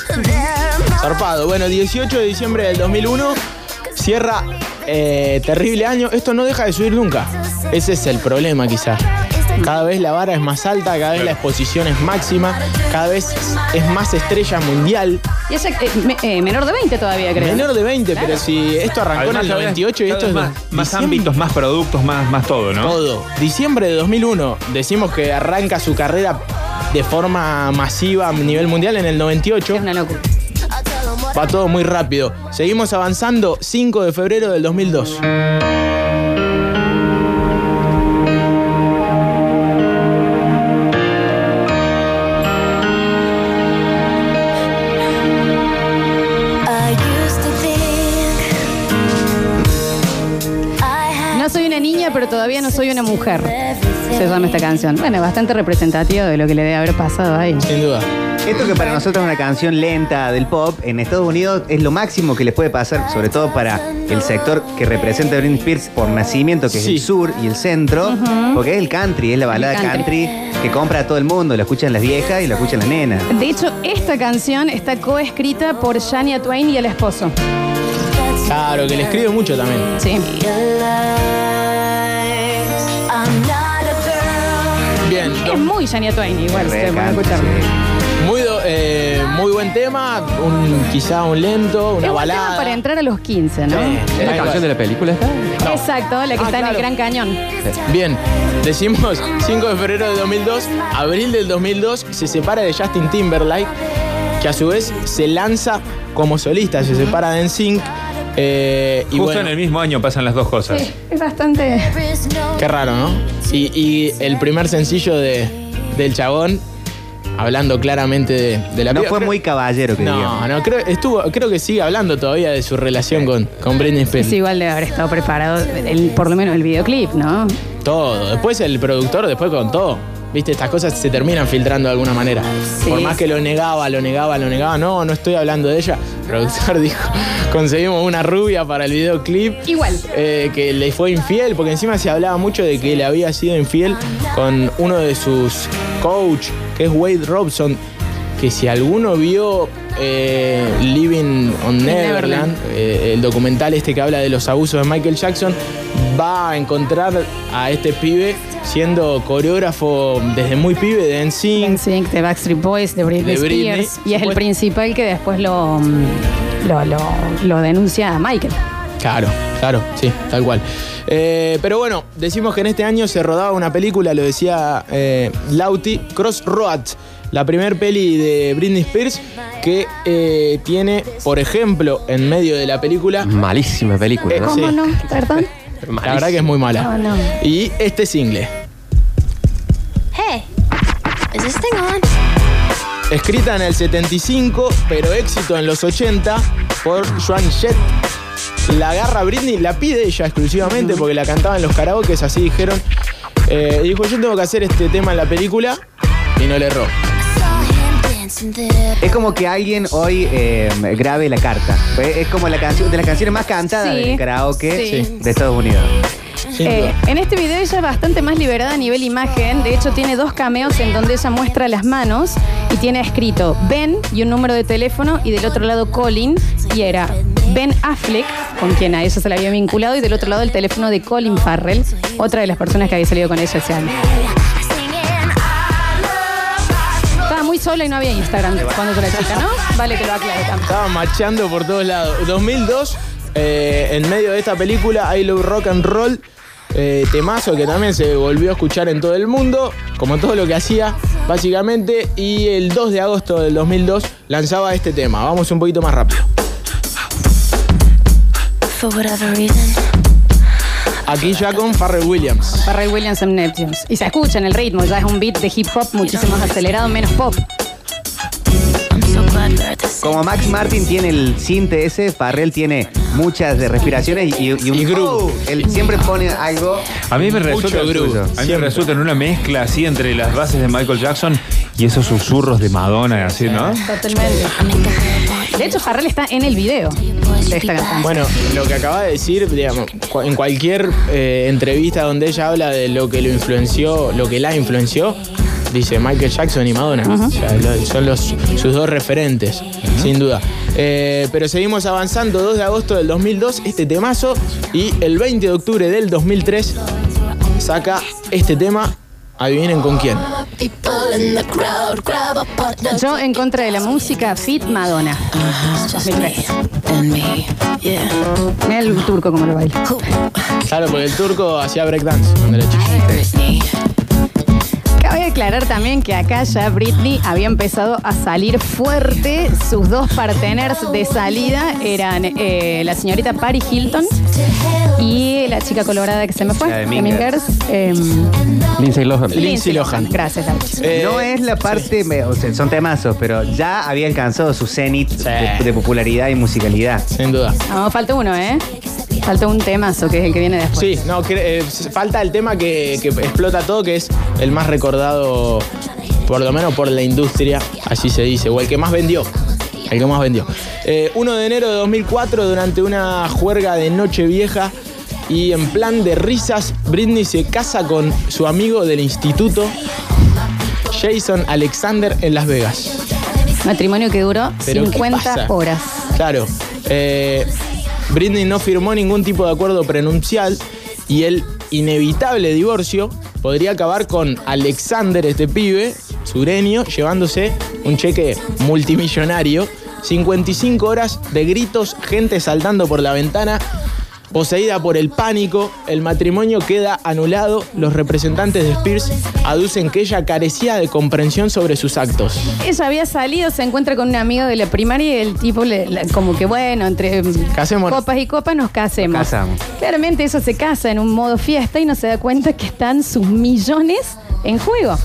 Speaker 3: Zarpado. Bueno, 18 de diciembre del 2001 cierra eh, terrible año. Esto no deja de subir nunca. Ese es el problema quizá. Cada vez la vara es más alta, cada vez la exposición es máxima, cada vez es más estrella mundial.
Speaker 5: Y ella eh, me- eh, menor de 20 todavía, creo.
Speaker 3: Menor de 20,
Speaker 5: Claro.
Speaker 3: pero si esto arrancó en el
Speaker 4: cada vez-
Speaker 3: 98 y
Speaker 4: cada
Speaker 3: esto es de
Speaker 4: más, más
Speaker 3: diciembre-
Speaker 4: ámbitos, más productos, más, más todo, ¿no?
Speaker 3: Todo. Diciembre de 2001. Decimos que arranca su carrera de forma masiva a nivel mundial en el 98.
Speaker 5: Es una locura.
Speaker 3: Va todo muy rápido. Seguimos avanzando. 5 de febrero del 2002.
Speaker 5: Todavía no soy una mujer. Se llama esta canción. Bueno, bastante representativo de lo que le debe haber pasado ahí.
Speaker 3: Sin duda.
Speaker 7: Esto que para nosotros es una canción lenta del pop, en Estados Unidos es lo máximo que les puede pasar, sobre todo para el sector que representa a Britney Spears por nacimiento, que
Speaker 3: Sí.
Speaker 7: es el sur y el centro, porque es el country, es la balada
Speaker 5: country.
Speaker 7: que compra a todo el mundo, la escuchan las viejas y la escuchan las nenas.
Speaker 5: De hecho, esta canción está coescrita por Shania Twain y el esposo.
Speaker 3: Claro, que le escribe mucho también.
Speaker 5: Sí. Es muy Shania Twain, igual,
Speaker 7: Re sí.
Speaker 3: Muy, do- eh, muy buen tema. Un, quizá un lento, una
Speaker 5: Es un
Speaker 3: balada.
Speaker 5: tema para entrar a los 15, ¿no?
Speaker 3: Sí,
Speaker 6: ¿Es la canción de la película esta?
Speaker 5: Exacto, la que
Speaker 3: Ah,
Speaker 5: está en
Speaker 3: claro.
Speaker 5: el Gran Cañón.
Speaker 3: Bien, decimos 5 de febrero de 2002, abril del 2002, se separa de Justin Timberlake, que a su vez se lanza como solista, se separa de NSYNC. Eh, y
Speaker 4: Justo
Speaker 3: bueno,
Speaker 4: en el mismo año pasan las dos cosas.
Speaker 5: Sí, es bastante.
Speaker 3: Qué raro, ¿no? Y, y el primer sencillo de, del chabón, hablando claramente de, de la
Speaker 7: No
Speaker 3: piba,
Speaker 7: fue
Speaker 3: creo-
Speaker 7: muy caballero que
Speaker 3: No,
Speaker 7: digamos.
Speaker 3: no, creo, estuvo, creo que sigue hablando todavía de su relación con, con Britney Spears.
Speaker 5: Es igual de haber estado preparado, el- por lo menos el videoclip, ¿no?
Speaker 3: Todo. Después el productor después contó. Viste, estas cosas se terminan filtrando de alguna manera.
Speaker 5: Sí.
Speaker 3: Por más que lo negaba, lo negaba, lo negaba. No, no estoy hablando de ella. Productor dijo, conseguimos una rubia para el videoclip.
Speaker 5: Igual.
Speaker 3: eh, que le fue infiel, porque encima se hablaba mucho de que le había sido infiel con uno de sus coach, que es Wade Robson, que si alguno vio eh, Living on Neverland. Eh, el documental este que habla de los abusos de Michael Jackson, va a encontrar a este pibe siendo coreógrafo desde muy pibe de NSYNC.
Speaker 5: NSYNC, de Backstreet Boys, de Britney,
Speaker 3: De Britney.
Speaker 5: Spears. Y es el principal que después lo, lo, lo, lo denuncia a Michael.
Speaker 3: Claro, claro, sí, tal cual. Eh, pero bueno, decimos que en este año se rodaba una película, lo decía eh, Lauti, Crossroad, la primer peli de Britney Spears que eh, tiene, por ejemplo, en medio de la película,
Speaker 6: Malísima película, ¿no?
Speaker 5: ¿Cómo
Speaker 3: Sí.
Speaker 5: no? ¿Perdón?
Speaker 3: la verdad que es muy mala.
Speaker 5: No, no.
Speaker 3: Y este single,
Speaker 2: Hey, is this thing on?
Speaker 3: escrita en el 75, pero éxito en los 80 por Joan Jett. La agarra Britney, la pide ella exclusivamente porque la cantaba en los karaokes, así dijeron. Eh, dijo, yo tengo que hacer este tema en la película y no le erró.
Speaker 7: Es como que alguien hoy eh, grabe la carta. Pues Es como la canción de las canciones más cantadas
Speaker 5: Sí.
Speaker 7: del karaoke
Speaker 5: Sí.
Speaker 7: de Estados Unidos.
Speaker 3: Sin
Speaker 5: Eh,
Speaker 3: duda.
Speaker 5: en este video ella es bastante más liberada a nivel imagen. De hecho, tiene dos cameos en donde ella muestra las manos y tiene escrito Ben y un número de teléfono y del otro lado Colin. Y era Ben Affleck, con quien a ella se la había vinculado, y del otro lado el teléfono de Colin Farrell, otra de las personas que había salido con ella ese año. Sola y no había Instagram cuando era chica, ¿no? Vale que lo aclare también.
Speaker 3: Estaba machando por todos lados. 2002, eh, en medio de esta película, I Love Rock and Roll, eh, temazo que también se volvió a escuchar en todo el mundo, como todo lo que hacía, básicamente. Y el 2 de agosto del 2002 lanzaba este tema. Vamos un poquito más rápido.
Speaker 2: For whatever reason.
Speaker 3: Aquí ya con Farrell Williams.
Speaker 5: Farrell Williams en Neptunes. Y se escucha en el ritmo, ya es un beat de hip hop muchísimo más acelerado, menos pop.
Speaker 7: Como Max Martin tiene el cinte ese, Farrell tiene muchas de respiraciones y, y un
Speaker 3: Y groove.
Speaker 7: Oh, él siempre pone algo.
Speaker 4: A mí me resulta,
Speaker 3: groove,
Speaker 4: a mí me resulta en una mezcla así entre las bases de Michael Jackson y esos susurros de Madonna, así, ¿no?
Speaker 5: Totalmente. De hecho, Farrell está en el video de esta canción.
Speaker 3: Bueno, lo que acaba de decir, digamos, cu- en cualquier eh, entrevista donde ella habla de lo que lo influenció, lo que la influenció, dice Michael Jackson y Madonna. O sea, lo- son los, sus dos referentes, sin duda. Eh, pero seguimos avanzando, 2 de agosto del 2002, este temazo, y el 20 de octubre del 2003 saca este tema adivinen con quién.
Speaker 5: Yo en contra de la música, Fit Madonna. Mira el turco como lo baila.
Speaker 3: Claro, porque el turco hacía breakdance
Speaker 5: Cabe aclarar también que acá ya Britney había empezado a salir fuerte. Sus dos parteners de salida eran eh, la señorita Paris Hilton y la chica colorada que se me fue,
Speaker 7: La de
Speaker 5: em,
Speaker 6: Lindsay Lohan.
Speaker 3: Lindsay Lohan.
Speaker 5: Gracias.
Speaker 3: Eh,
Speaker 7: no es la parte, me- o sea, son temazos, pero ya había alcanzado su cenit de, de popularidad y musicalidad.
Speaker 3: Sin duda.
Speaker 5: No, falta uno, ¿eh? Falta un temazo que es el que viene después.
Speaker 3: Sí, no, eh, falta el tema que, que explota todo, que es el más recordado, por lo menos por la industria, así se dice, o el que más vendió. El que más vendió. Eh, 1 de enero de 2004, durante una juerga de Nochevieja y en plan de risas, Britney se casa con su amigo del instituto, Jason Alexander, en Las Vegas.
Speaker 5: Matrimonio que duró
Speaker 3: Pero, ¿qué
Speaker 5: 50
Speaker 3: pasa?
Speaker 5: horas.
Speaker 3: Claro. eh, Britney no firmó ningún tipo de acuerdo prenupcial y el inevitable divorcio podría acabar con Alexander, este pibe sureño, llevándose un cheque multimillonario, 55 horas de gritos, gente saltando por la ventana. Poseída por el pánico, el matrimonio queda anulado. Los representantes de Spears aducen que ella carecía de comprensión sobre sus actos.
Speaker 5: Ella había salido, se encuentra con un amigo de la primaria y el tipo le, como que bueno, entre
Speaker 3: Casémonos.
Speaker 5: copas y copas nos casemos.
Speaker 7: Nos casamos.
Speaker 5: Claramente eso se casa en un modo fiesta y no se da cuenta que están sus millones en juego.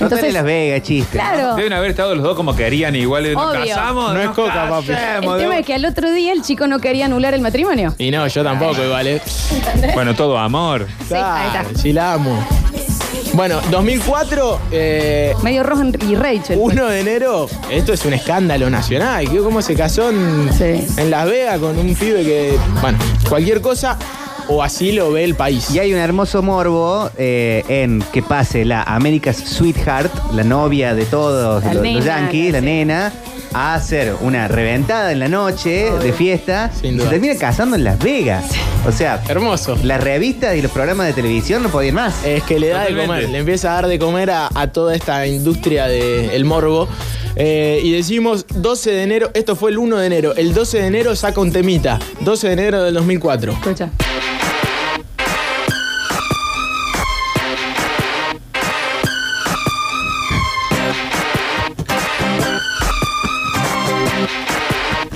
Speaker 7: No
Speaker 5: Entonces,
Speaker 7: Las Vegas, chiste.
Speaker 5: claro.
Speaker 4: Deben haber estado los dos como querían igual. Nos
Speaker 5: Obvio.
Speaker 4: casamos.
Speaker 3: No es
Speaker 4: nos
Speaker 3: coca, papi.
Speaker 4: casemos,
Speaker 5: El tema es que al otro día el chico no quería anular el matrimonio.
Speaker 3: Y no, yo tampoco, igual, ¿eh?
Speaker 4: Bueno, todo amor.
Speaker 5: Sí, ahí está.
Speaker 3: Sí, la amo. Bueno, 2004, eh,
Speaker 5: Medio rojo y Rachel.
Speaker 3: 1 de enero, esto es un escándalo nacional. ¿Qué- ¿Cómo se casó en,
Speaker 5: Sí.
Speaker 3: en Las Vegas con un pibe que, bueno, cualquier cosa o así lo ve el país?
Speaker 7: Y hay un hermoso morbo eh, en que pase la America's Sweetheart, la novia de todos
Speaker 5: La
Speaker 7: los, los
Speaker 5: nena,
Speaker 7: yankees, la
Speaker 5: sí.
Speaker 7: nena, a hacer una reventada en la noche de fiesta
Speaker 3: Sin duda.
Speaker 7: se termina casando en Las Vegas. O sea,
Speaker 3: Hermoso.
Speaker 7: las revistas y los programas de televisión no podían más.
Speaker 3: Es que le da de
Speaker 4: Totalmente.
Speaker 3: comer, le empieza a dar de comer a, a toda esta industria del morbo. Eh, y decimos 12 de enero, esto fue el 1 de enero, el 12 de enero saca un temita, 12 de enero del 2004.
Speaker 5: Escucha.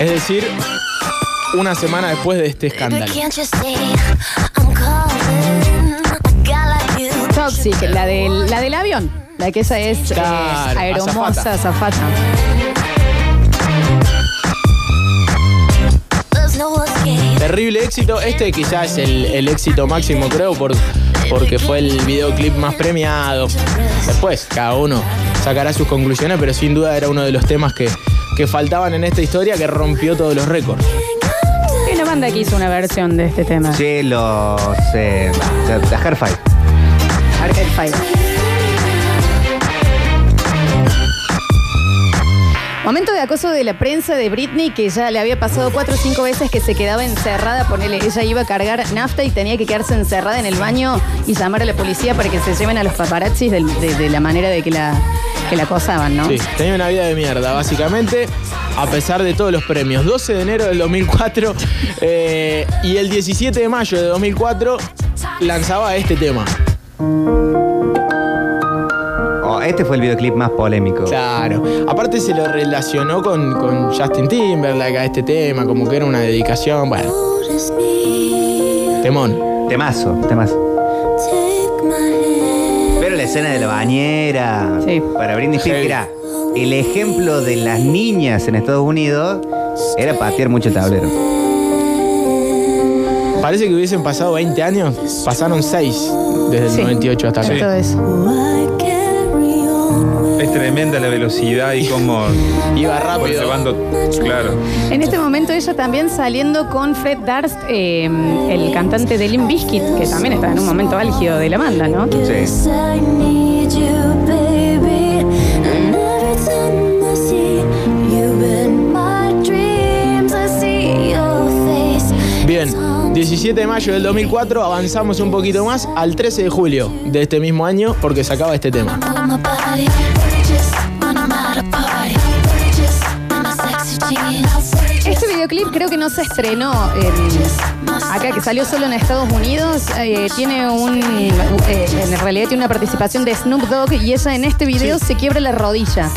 Speaker 3: Es decir, una semana después de este escándalo.
Speaker 5: Toxic, la del, la del avión. La que esa es eh,
Speaker 3: Claro,
Speaker 5: aeromosa, azafata.
Speaker 3: Terrible éxito. Este quizás es el, el éxito máximo, creo, por, porque fue el videoclip más premiado. Después, cada uno sacará sus conclusiones, pero sin duda era uno de los temas que, que faltaban en esta historia que rompió todos los récords.
Speaker 5: Hay una banda que hizo una versión de este tema.
Speaker 7: Che, los. Eh, the, Five.
Speaker 5: Arcade Fire. Momento de acoso de la prensa de Britney que ya le había pasado cuatro o cinco veces que se quedaba encerrada, ponele, ella iba a cargar nafta y tenía que quedarse encerrada en el baño y llamar a la policía para que se lleven a los paparazzis de la manera de que la, que la acosaban, ¿no?
Speaker 3: Sí, tenía una vida de mierda, básicamente, a pesar de todos los premios. 12 de enero del 2004 eh, y el 17 de mayo de 2004 lanzaba este tema.
Speaker 7: Este fue el videoclip más polémico.
Speaker 3: Claro. Aparte se lo relacionó con, con Justin Timberlake a este tema, como que era una dedicación. Bueno, temón.
Speaker 7: Temazo, temazo.
Speaker 2: Take my hand.
Speaker 7: Pero la escena de la bañera
Speaker 5: Sí.
Speaker 7: para Britney Spears era el ejemplo de las niñas en Estados Unidos era patear mucho el tablero.
Speaker 3: Parece que hubiesen pasado 20 años, pasaron 6 desde el
Speaker 5: Sí.
Speaker 3: 98 hasta acá.
Speaker 5: Todo eso.
Speaker 4: Tremenda la velocidad y cómo
Speaker 3: Iba rápido.
Speaker 4: llevando. Claro.
Speaker 5: En este momento ella también saliendo con Fred Durst, eh, el cantante de Limp Bizkit, que también está en un momento álgido de la banda, ¿no?
Speaker 7: Sí.
Speaker 3: Bien.
Speaker 2: It's on
Speaker 3: 17 de mayo del 2004, avanzamos un poquito más al 13 de julio de este mismo año porque se acaba este tema.
Speaker 5: Este videoclip creo que no se estrenó en- acá, que salió solo en Estados Unidos. Eh, tiene un. eh, en realidad tiene una participación de Snoop Dogg y ella en este video se quiebra la rodilla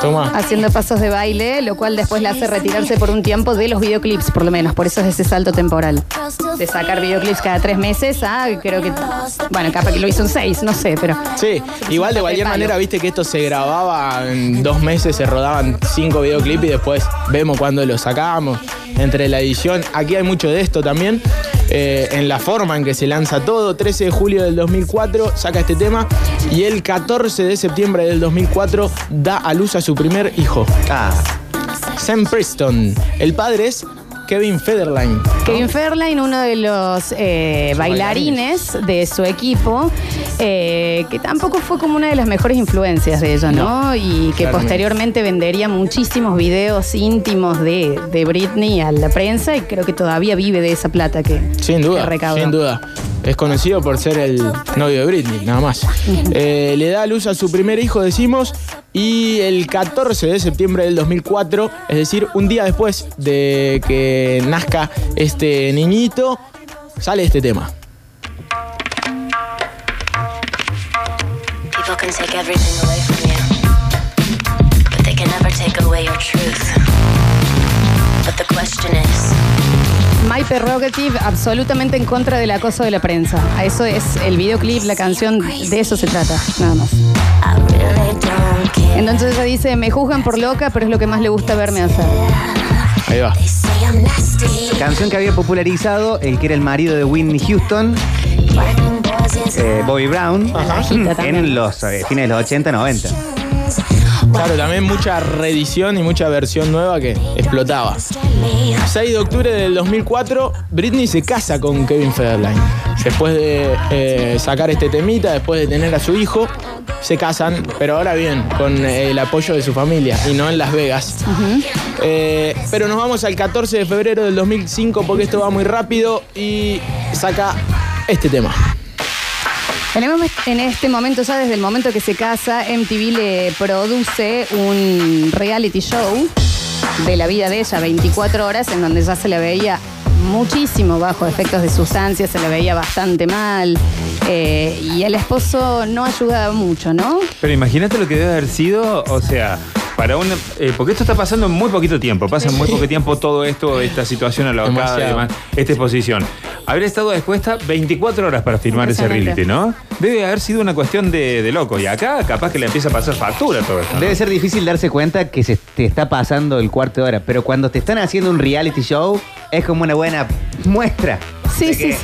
Speaker 3: Toma.
Speaker 5: haciendo pasos de baile, lo cual después la hace retirarse por un tiempo de los videoclips, por lo menos. Por eso es ese salto temporal. De sacar videoclips cada tres meses a, creo que. Bueno, capaz que lo hizo en seis, no sé, pero.
Speaker 3: Sí, igual de cualquier
Speaker 5: Palo.
Speaker 3: manera, viste que esto se grababa en dos meses, se rodaban cinco videoclips y después vemos cuando lo sacábamos. Entre la edición, aquí hay mucho de esto también. Eh, en la forma en que se lanza todo, 13 de julio del 2004 saca este tema. Y el 14 de septiembre del 2004 da a luz a su primer hijo,
Speaker 7: Ah,
Speaker 3: Sam Preston. El padre es Kevin Federline.
Speaker 5: Kevin Fairline, uno de los eh, bailarines de su equipo, eh, que tampoco fue como una de las mejores influencias de ellos, ¿no? y que
Speaker 3: claramente.
Speaker 5: posteriormente vendería muchísimos videos íntimos de, de Britney a la prensa y creo que todavía vive de esa plata que,
Speaker 3: Sin
Speaker 5: que
Speaker 3: duda,
Speaker 5: recaudó.
Speaker 3: sin duda. Es conocido por ser el novio de Britney, nada más. Eh, le da luz a su primer hijo, decimos, y el 14 de septiembre del 2004, es decir, un día después de que nazca este niñito, sale este tema.
Speaker 8: People can take everything away from you, but they can never take away your truth. But the
Speaker 5: My Prerogative, absolutamente en contra del acoso de la prensa. A eso es el videoclip, la canción, de eso se trata, nada más. Entonces ella dice, me juzgan por loca, pero es lo que más le gusta verme hacer.
Speaker 3: Ahí va.
Speaker 7: Canción que había popularizado el que era el marido de Whitney Houston, eh, Bobby Brown, en los eh, fines de los 80, 90.
Speaker 3: Claro, también mucha reedición y mucha versión nueva que explotaba. 6 de octubre del 2004, Britney se casa con Kevin Federline. Después de eh, sacar este temita, después de tener a su hijo, se casan, pero ahora bien, con eh, el apoyo de su familia y no en Las Vegas. Eh, pero nos vamos al 14 de febrero del 2005 porque esto va muy rápido y saca este tema.
Speaker 5: En este momento, ya desde el momento que se casa, MTV le produce un reality show de la vida de ella, 24 horas, en donde ya se la veía muchísimo bajo efectos de sustancias, se la veía bastante mal. eh, y el esposo no ayudaba mucho, ¿no?
Speaker 4: Pero imagínate lo que debe haber sido, o sea, para un. eh, porque esto está pasando en muy poquito tiempo, pasa en muy poco tiempo todo esto, esta situación alocada y demás, esta exposición. Haber estado dispuesta 24 horas para filmar ese reality, ¿no? Debe haber sido una cuestión de, de loco. Y acá capaz que le empieza a pasar factura todo esto. ¿no?
Speaker 7: Debe ser difícil darse cuenta que se te está pasando el cuarto de hora, pero cuando te están haciendo un reality show es como una buena muestra.
Speaker 5: Sí,
Speaker 7: de
Speaker 5: sí.
Speaker 7: que-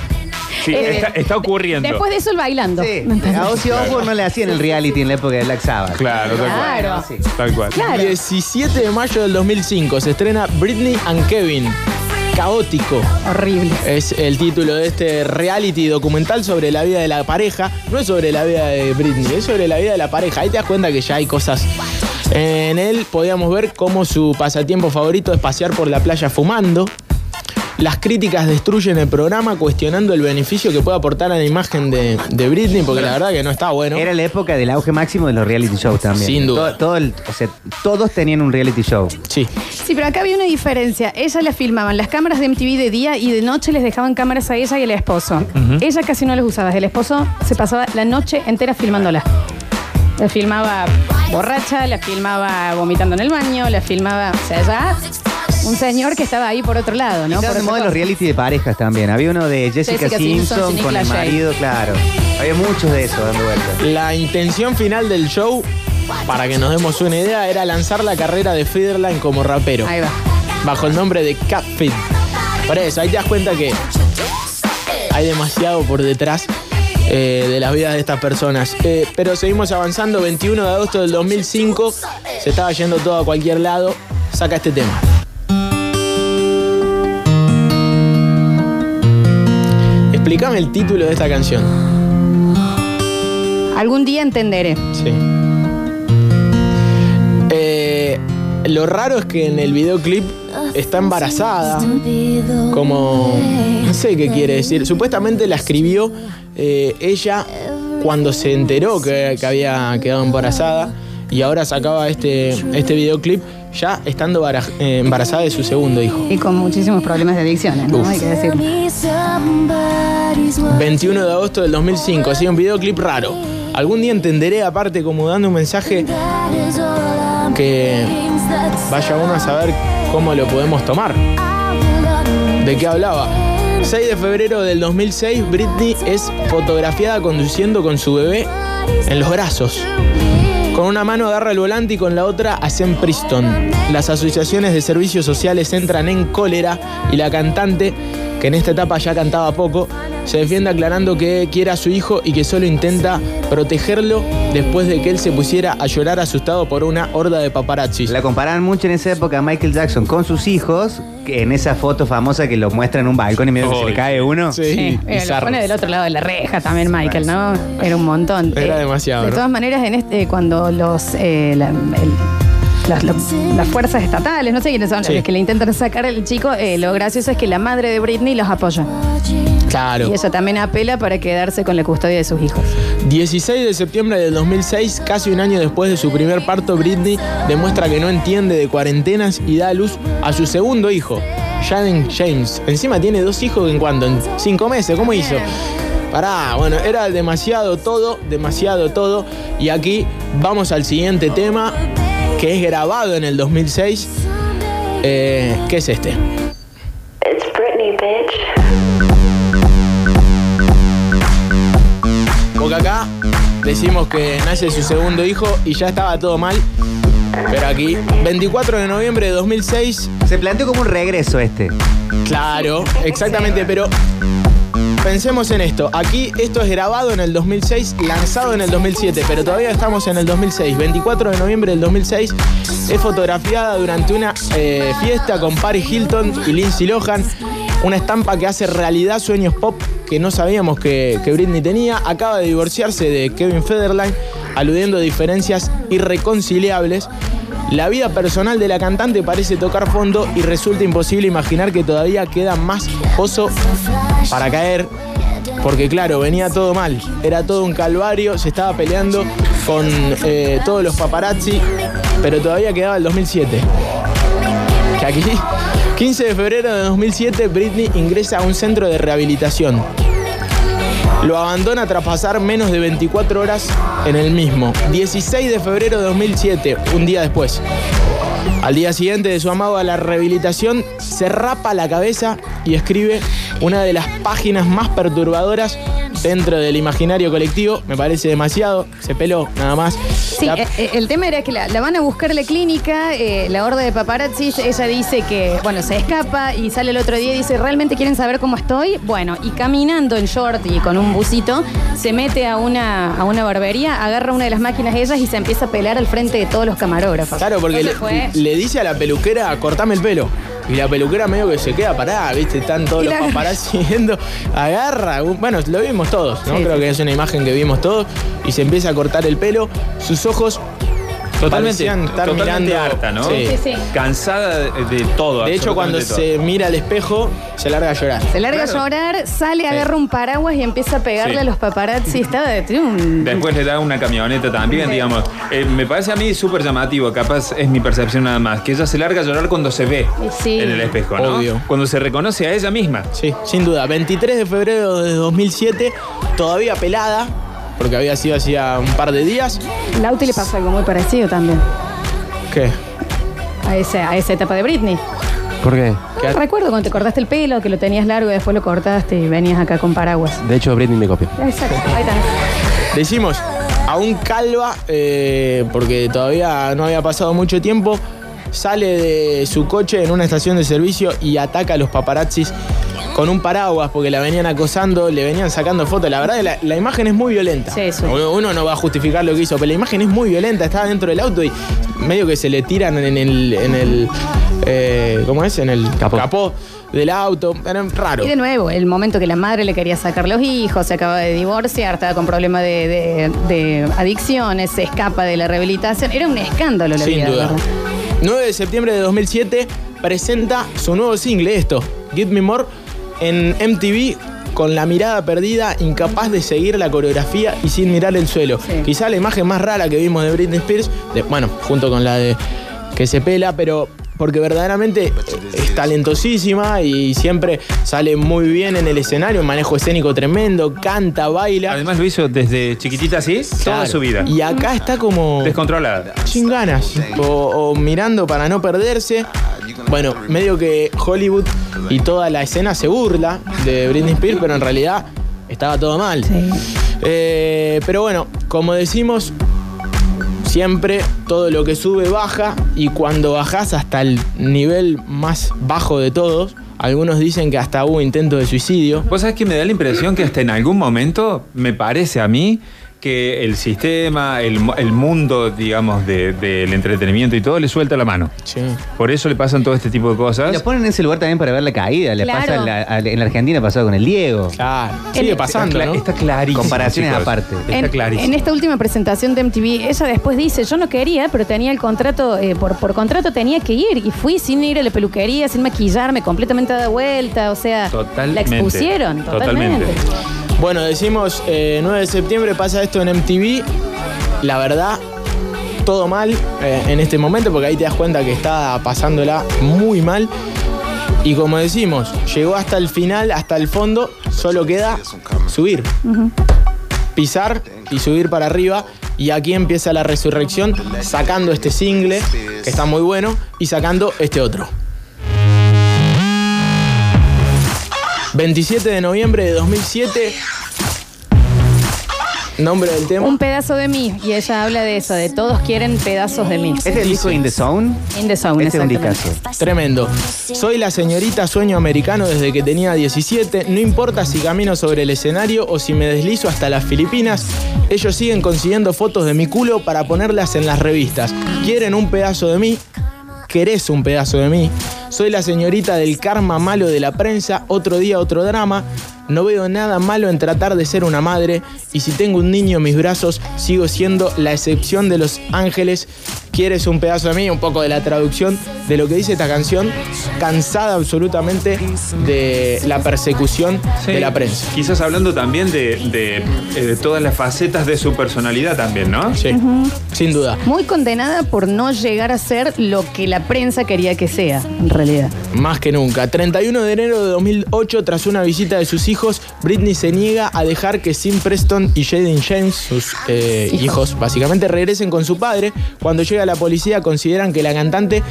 Speaker 5: sí. Eh,
Speaker 4: está, está ocurriendo.
Speaker 5: Después de eso, el bailando.
Speaker 7: Sí,
Speaker 5: ¿Me entendés?
Speaker 7: a Ozzy Osbourne no le hacían el reality en la época de Black Sabbath.
Speaker 4: Claro, tal cual.
Speaker 5: Claro.
Speaker 7: Sí.
Speaker 4: Tal cual.
Speaker 5: Claro.
Speaker 3: 17 de mayo del 2005 se estrena Britney and Kevin. Caótico.
Speaker 5: Horrible.
Speaker 3: Es el título de este reality documental sobre la vida de la pareja. No es sobre la vida de Britney, es sobre la vida de la pareja. Ahí te das cuenta que ya hay cosas. En él podíamos ver cómo su pasatiempo favorito es pasear por la playa fumando. Las críticas destruyen el programa cuestionando el beneficio que puede aportar a la imagen de, de Britney, porque la verdad que no está bueno.
Speaker 7: Era la época del auge máximo de los reality shows también.
Speaker 3: Sin duda.
Speaker 7: Todo, todo el- o sea, todos tenían un reality show.
Speaker 3: Sí.
Speaker 5: Sí, pero acá había una diferencia. Ella la filmaban las cámaras de MTV de día y de noche les dejaban cámaras a ella y al esposo. Ella casi no las usaba. El esposo se pasaba la noche entera filmándola. La filmaba borracha, la filmaba vomitando en el baño, la filmaba. O sea, ya un señor que estaba ahí por otro lado, ¿no?
Speaker 7: Estaban
Speaker 5: Por
Speaker 7: de
Speaker 5: otra
Speaker 7: moda los reality de parejas también. Había uno de Jessica,
Speaker 5: Jessica Simpson,
Speaker 7: con el marido, claro. Había muchos de esos dando vueltas.
Speaker 3: La intención final del show, para que nos demos una idea, era lanzar la carrera de Federline como rapero.
Speaker 5: Ahí va.
Speaker 3: bajo el nombre de Catfit. Por eso, ahí te das cuenta que hay demasiado por detrás eh, de las vidas de estas personas. Eh, pero seguimos avanzando, 21 de agosto del 2005, se estaba yendo todo a cualquier lado, saca este tema. Explícame el título de esta canción.
Speaker 5: Algún día entenderé.
Speaker 3: Sí. Eh, lo raro es que en el videoclip está embarazada, como no sé qué quiere decir. Supuestamente la escribió eh, ella cuando se enteró que, que había quedado embarazada y ahora sacaba este, este videoclip ya estando eh, embarazada de su segundo hijo.
Speaker 5: Y con muchísimos problemas de adicciones, ¿no?
Speaker 3: Uf.
Speaker 5: Hay que decirlo.
Speaker 3: 21 de agosto del 2005, así un videoclip raro. Algún día entenderé, aparte, como dando un mensaje que vaya uno a saber cómo lo podemos tomar. ¿De qué hablaba? 6 de febrero del 2006, Britney es fotografiada conduciendo con su bebé en los brazos. Con una mano agarra el volante y con la otra hacen Priston. Las asociaciones de servicios sociales entran en cólera y la cantante, que en esta etapa ya cantaba poco, se defiende aclarando que quiere a su hijo y que solo intenta protegerlo después de que él se pusiera a llorar asustado por una horda de paparazzis.
Speaker 7: La comparaban mucho en esa época a Michael Jackson con sus hijos, que en esa foto famosa que lo muestra en un balcón y medio que se le cae uno.
Speaker 3: Sí,
Speaker 5: Sí, eh, lo pone del otro lado de la reja también Michael, ¿no? Era un montón.
Speaker 3: Era
Speaker 5: Eh,
Speaker 3: demasiado,
Speaker 5: De
Speaker 3: ¿no?
Speaker 5: todas maneras, en este, cuando los, eh, la- el- las, las fuerzas estatales, no sé quiénes son,
Speaker 3: Sí.
Speaker 5: los que le intentan sacar al chico, eh, lo gracioso es que la madre de Britney los apoya.
Speaker 3: Claro.
Speaker 5: Y eso también apela para quedarse con la custodia de sus hijos.
Speaker 3: 16 de septiembre del 2006, casi un año después de su primer parto, Britney demuestra que no entiende de cuarentenas y da a luz a su segundo hijo, Jaden James. Encima tiene dos hijos en cuanto, en cinco meses, ¿cómo hizo? Pará, bueno, era demasiado todo, demasiado todo. Y aquí vamos al siguiente tema, que es grabado en el 2006, eh, que es este.
Speaker 8: It's Britney, bitch.
Speaker 3: Porque acá decimos que nace su segundo hijo y ya estaba todo mal. Pero aquí, 24 de noviembre de 2006,
Speaker 7: Se planteó como un regreso este.
Speaker 3: claro, exactamente, pero pensemos en esto. Aquí esto es grabado en el 2006, lanzado en el 2007, pero todavía estamos en el 2006. 24 de noviembre del 2006 es fotografiada durante una eh, fiesta con Paris Hilton y Lindsay Lohan. Una estampa que hace realidad sueños pop que no sabíamos que, que Britney tenía. Acaba de divorciarse de Kevin Federline, aludiendo a diferencias irreconciliables. La vida personal de la cantante parece tocar fondo y resulta imposible imaginar que todavía queda más pozo para caer. Porque claro, venía todo mal. Era todo un calvario, se estaba peleando con eh, todos los paparazzi, pero todavía quedaba el 2007. Que aquí, 15 de febrero de 2007, Britney ingresa a un centro de rehabilitación. Lo abandona tras pasar menos de 24 horas en el mismo. 16 de febrero de 2007, un día después. Al día siguiente de su amado a la rehabilitación, se rapa la cabeza y escribe una de las páginas más perturbadoras dentro del imaginario colectivo. Me parece demasiado. Se peló, nada más.
Speaker 5: Sí,
Speaker 3: La-
Speaker 5: eh, eh, el tema era que la, la van a buscar la clínica, eh, la horda de paparazzis, ella dice que, bueno, se escapa y sale el otro día y dice, ¿realmente quieren saber cómo estoy? Bueno, y caminando en short y con un busito, se mete a una, a una barbería, agarra una de las máquinas de ellas y se empieza a pelar al frente de todos los camarógrafos.
Speaker 3: Claro, porque le,
Speaker 5: Entonces fue-
Speaker 3: le dice a la peluquera, cortame el pelo. Y la peluquera medio que se queda parada, ¿viste? Están todos los paparazzi viendo, agarra. Bueno, lo vimos todos, ¿no?
Speaker 5: Sí,
Speaker 3: Creo
Speaker 5: sí.
Speaker 3: que es una imagen que vimos todos. Y se empieza a cortar el pelo. Sus ojos
Speaker 4: Totalmente,
Speaker 3: parecían estar
Speaker 4: totalmente
Speaker 3: mirando.
Speaker 4: harta, ¿no?
Speaker 3: Sí.
Speaker 5: Sí, sí.
Speaker 4: Cansada de, de todo.
Speaker 3: De hecho, cuando se mira al espejo, se larga a llorar.
Speaker 5: Se larga
Speaker 4: Claro.
Speaker 5: a llorar, sale, agarra un paraguas y empieza a pegarle
Speaker 4: Sí.
Speaker 5: a los paparazzi. Estaba de.
Speaker 4: Después le da una camioneta también,
Speaker 5: Sí.
Speaker 4: digamos. Eh, me parece a mí súper llamativo, capaz es mi percepción nada más, que ella se larga a llorar cuando se ve
Speaker 5: Sí.
Speaker 4: en el espejo, ¿no?
Speaker 3: Obvio.
Speaker 4: Cuando se reconoce a ella misma.
Speaker 3: Sí, sin duda. 23 de febrero de 2007, todavía pelada, porque había sido hacía un par de días.
Speaker 5: Lauti le pasó algo muy parecido también.
Speaker 3: ¿Qué?
Speaker 5: A esa, a esa etapa de Britney.
Speaker 6: ¿Por qué?
Speaker 3: ¿Qué?
Speaker 5: Ah, Recuerdo cuando te cortaste el pelo, que lo tenías largo y después lo cortaste y venías acá con paraguas.
Speaker 6: De hecho, Britney me copió.
Speaker 5: Exacto, ahí está.
Speaker 3: Decimos, aún calva, eh, porque todavía no había pasado mucho tiempo, sale de su coche en una estación de servicio y ataca a los paparazzis con un paraguas porque la venían acosando, le venían sacando fotos. La verdad, la, la imagen es muy violenta.
Speaker 5: Sí, sí.
Speaker 3: Uno uno no va a justificar lo que hizo, pero la imagen es muy violenta. Estaba dentro del auto y medio que se le tiran en el. En el eh, ¿Cómo es? En el
Speaker 6: Capó.
Speaker 3: capó del auto. Era raro.
Speaker 5: Y de nuevo, el momento que la madre le quería sacar los hijos, se acaba de divorciar, estaba con problemas de, de- de adicciones, se escapa de la rehabilitación. Era un escándalo la
Speaker 3: Sin
Speaker 5: vida,
Speaker 3: duda.
Speaker 5: ¿verdad?
Speaker 3: 9 de septiembre de 2007, presenta su nuevo single, esto, Give Me More, en MTV con la mirada perdida, incapaz de seguir la coreografía y sin mirar el suelo.
Speaker 5: Sí.
Speaker 3: Quizá la imagen más rara que vimos de Britney Spears, de- bueno, junto con la de que se pela, pero porque verdaderamente es talentosísima y siempre sale muy bien en el escenario, un manejo escénico tremendo, canta, baila.
Speaker 4: Además lo hizo desde chiquitita así, toda su vida.
Speaker 3: Y acá está como
Speaker 4: Descontrolada.
Speaker 3: sin ganas o, o mirando para no perderse. Bueno, medio que Hollywood y toda la escena se burla de Britney Spears, pero en realidad estaba todo mal.
Speaker 5: Sí.
Speaker 3: Eh, pero bueno, como decimos, siempre todo lo que sube baja y cuando bajás hasta el nivel más bajo de todos, algunos dicen que hasta hubo intentos de suicidio.
Speaker 4: Vos sabés que me da la impresión que hasta en algún momento, me parece a mí, que el sistema, el, el mundo, digamos, de- del entretenimiento y todo le suelta la mano.
Speaker 3: Sí.
Speaker 4: Por eso le pasan todo este tipo de
Speaker 7: Y
Speaker 4: cosas.
Speaker 7: lo ponen en ese lugar también para ver la caída. Le
Speaker 5: Claro.
Speaker 7: pasa en la, en la Argentina pasado con el Diego.
Speaker 3: Claro, sigue pasando,
Speaker 4: está,
Speaker 3: ¿no?
Speaker 4: cla- está clarísimo.
Speaker 7: Comparaciones
Speaker 4: chicos.
Speaker 7: aparte.
Speaker 4: Está
Speaker 5: En,
Speaker 4: clarísimo.
Speaker 5: en esta última presentación de MTV, ella después dice, yo no quería, pero tenía el contrato, eh, por, por contrato tenía que ir. Y fui sin ir a la peluquería, sin maquillarme, completamente dada vuelta. O sea,
Speaker 4: Totalmente.
Speaker 5: la expusieron. Totalmente.
Speaker 4: Totalmente.
Speaker 3: Bueno, decimos eh, 9 de septiembre pasa esto en MTV. La verdad, todo mal eh, en este momento porque ahí te das cuenta que está pasándola muy mal. Y como decimos, llegó hasta el final, hasta el fondo, solo queda subir. Pisar y subir para arriba. Y aquí empieza la resurrección sacando este single, que está muy bueno, y sacando este otro. 27 de noviembre de 2007. Nombre del tema.
Speaker 5: Un pedazo de mí. Y ella habla de eso, de todos quieren pedazos de mí.
Speaker 7: ¿Este es el disco In the Zone?
Speaker 5: In the zone,
Speaker 7: Este es un
Speaker 5: exactamente.
Speaker 7: discazo.
Speaker 3: Tremendo. Soy la señorita sueño americano desde que tenía 17. No importa si camino sobre el escenario o si me deslizo hasta las Filipinas. Ellos siguen consiguiendo fotos de mi culo para ponerlas en las revistas. Quieren un pedazo de mí. Querés un pedazo de mí. Soy la señorita del karma malo de la prensa. Otro día, otro drama. No veo nada malo en tratar de ser una madre. Y si tengo un niño en mis brazos, sigo siendo la excepción de los ángeles. ¿Quieres un pedazo de mí? Un poco de la traducción de lo que dice esta canción. Cansada absolutamente de la persecución
Speaker 4: Sí.
Speaker 3: de la prensa.
Speaker 4: Quizás hablando también de, de, eh, de todas las facetas de su personalidad también, ¿no?
Speaker 3: Sí, sin duda.
Speaker 5: Muy condenada por no llegar a ser lo que la prensa quería que sea, en realidad.
Speaker 3: Más que nunca. 31 de enero de 2008, tras una visita de sus hijos, Britney se niega a dejar que Sim Preston y Jaden James, sus eh,
Speaker 5: Hijos.
Speaker 3: hijos, básicamente regresen con su padre. Cuando llega la policía, consideran que la cantante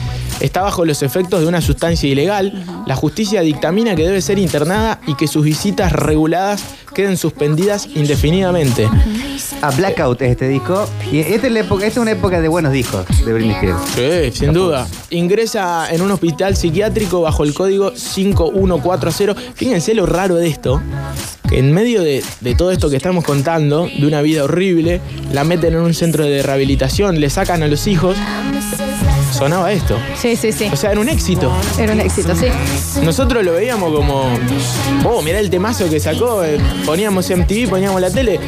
Speaker 3: está bajo los efectos de una sustancia ilegal. La justicia dictamina que debe ser internada y que sus visitas reguladas queden suspendidas indefinidamente.
Speaker 7: A Blackout es este disco. Y esta es, la época, esta es una época de buenos discos de Britney Spears.
Speaker 3: Sí, sin duda. Ingresa en un hospital psiquiátrico bajo el código 5140. Fíjense lo raro de esto. Que en medio de, de todo esto que estamos contando, de una vida horrible, la meten en un centro de rehabilitación, le sacan a los hijos. Sonaba esto.
Speaker 5: Sí, sí, sí.
Speaker 3: O sea, era un éxito.
Speaker 5: Era un éxito, sí.
Speaker 3: Nosotros lo veíamos como, oh, mirá el temazo que sacó, eh, poníamos MTV, poníamos la tele,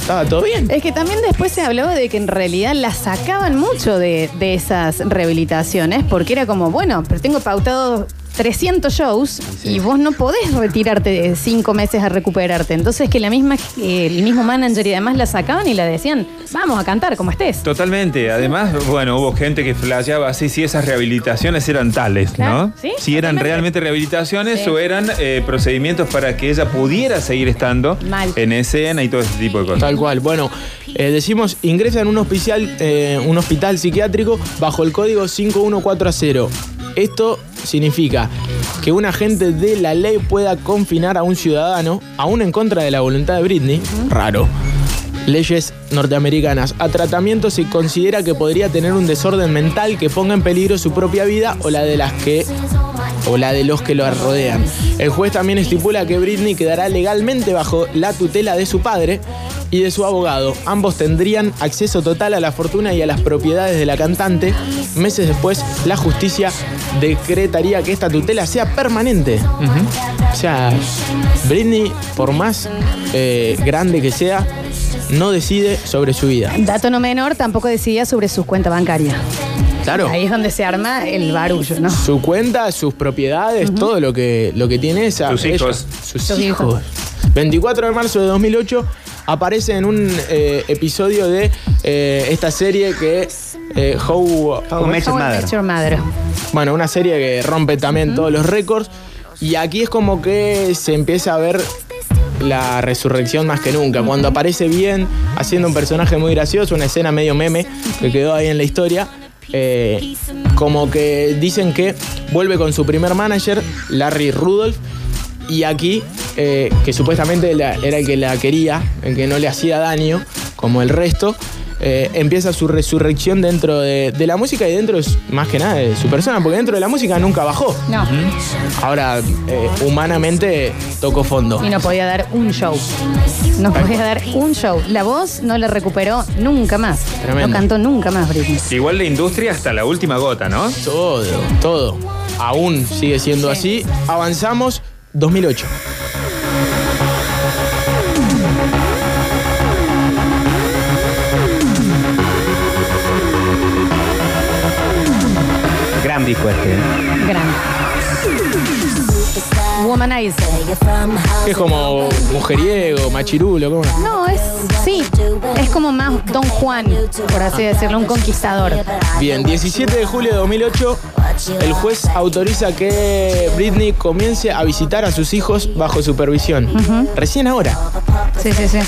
Speaker 3: estaba todo bien.
Speaker 5: Es que también después se hablaba de que en realidad la sacaban mucho de, de esas rehabilitaciones, porque era como, bueno, pero tengo pautado 300 shows y vos no podés retirarte de cinco meses a recuperarte. Entonces que la misma, eh, el mismo manager y demás la sacaban y la decían, vamos a cantar como estés.
Speaker 4: Totalmente. Además, bueno, hubo gente que flasheaba así si esas rehabilitaciones eran tales,
Speaker 5: Claro,
Speaker 4: ¿no?
Speaker 5: sí,
Speaker 4: si eran realmente rehabilitaciones
Speaker 5: Sí.
Speaker 4: o eran eh, procedimientos para que ella pudiera seguir estando
Speaker 5: Mal.
Speaker 4: en escena y todo ese tipo de cosas.
Speaker 3: Tal cual. Bueno, eh, decimos, ingresa en un hospital, eh, un hospital psiquiátrico bajo el código 5140. Esto significa que un agente de la ley pueda confinar a un ciudadano, aún en contra de la voluntad de Britney, raro, leyes norteamericanas, a tratamiento si considera que podría tener un desorden mental que ponga en peligro su propia vida o la de las que o la de los que lo rodean. El juez también estipula que Britney quedará legalmente bajo la tutela de su padre y de su abogado. Ambos tendrían acceso total a la fortuna y a las propiedades de la cantante. Meses después, la justicia decretaría que esta tutela sea permanente. O sea, Britney, por más eh, grande que sea, no decide sobre su vida.
Speaker 5: Dato no menor, tampoco decidía sobre sus cuentas bancarias.
Speaker 3: Claro.
Speaker 5: Ahí es donde se arma el barullo, ¿no?
Speaker 3: Su cuenta, sus propiedades, todo lo que, lo que tiene esa.
Speaker 4: Sus
Speaker 3: ella.
Speaker 4: hijos.
Speaker 3: Sus,
Speaker 5: Sus
Speaker 3: hijos.
Speaker 5: hijos.
Speaker 3: 24 de marzo de 2008 aparece en un eh, episodio de eh, esta serie que. eh, How,
Speaker 7: How Met Your Mother.
Speaker 5: Met Your Mother.
Speaker 3: Bueno, una serie que rompe también todos los récords. Y aquí es como que se empieza a ver la resurrección más que nunca. Cuando aparece bien, haciendo un personaje muy gracioso, una escena medio meme que quedó ahí en la historia. eh, como que dicen que vuelve con su primer manager, Larry Rudolph. Y aquí, eh, que supuestamente era el que la quería, el que no le hacía daño, como el resto, eh, empieza su resurrección dentro de, de la música y dentro, de su- más que nada, de su persona, porque dentro de la música nunca bajó.
Speaker 5: No.
Speaker 3: Ahora, eh, humanamente, tocó fondo.
Speaker 5: Y no podía dar un show. No podía dar un show. La voz no la recuperó nunca más.
Speaker 3: Tremendo.
Speaker 5: No cantó nunca más Britney.
Speaker 4: Igual la industria hasta la última gota, ¿no?
Speaker 3: Todo, todo. Aún sigue siendo así. Avanzamos, 2008.
Speaker 7: Gran disco este. ¿eh?
Speaker 5: Grande. Womanizer.
Speaker 3: Es como mujeriego, machirulo, ¿cómo no?
Speaker 5: No, es. Sí. Es como más Don Juan, por así decirlo, un conquistador.
Speaker 3: Bien, 17 de julio de 2008, el juez autoriza que Britney comience a visitar a sus hijos bajo supervisión. Recién ahora.
Speaker 5: Sí, sí, sí.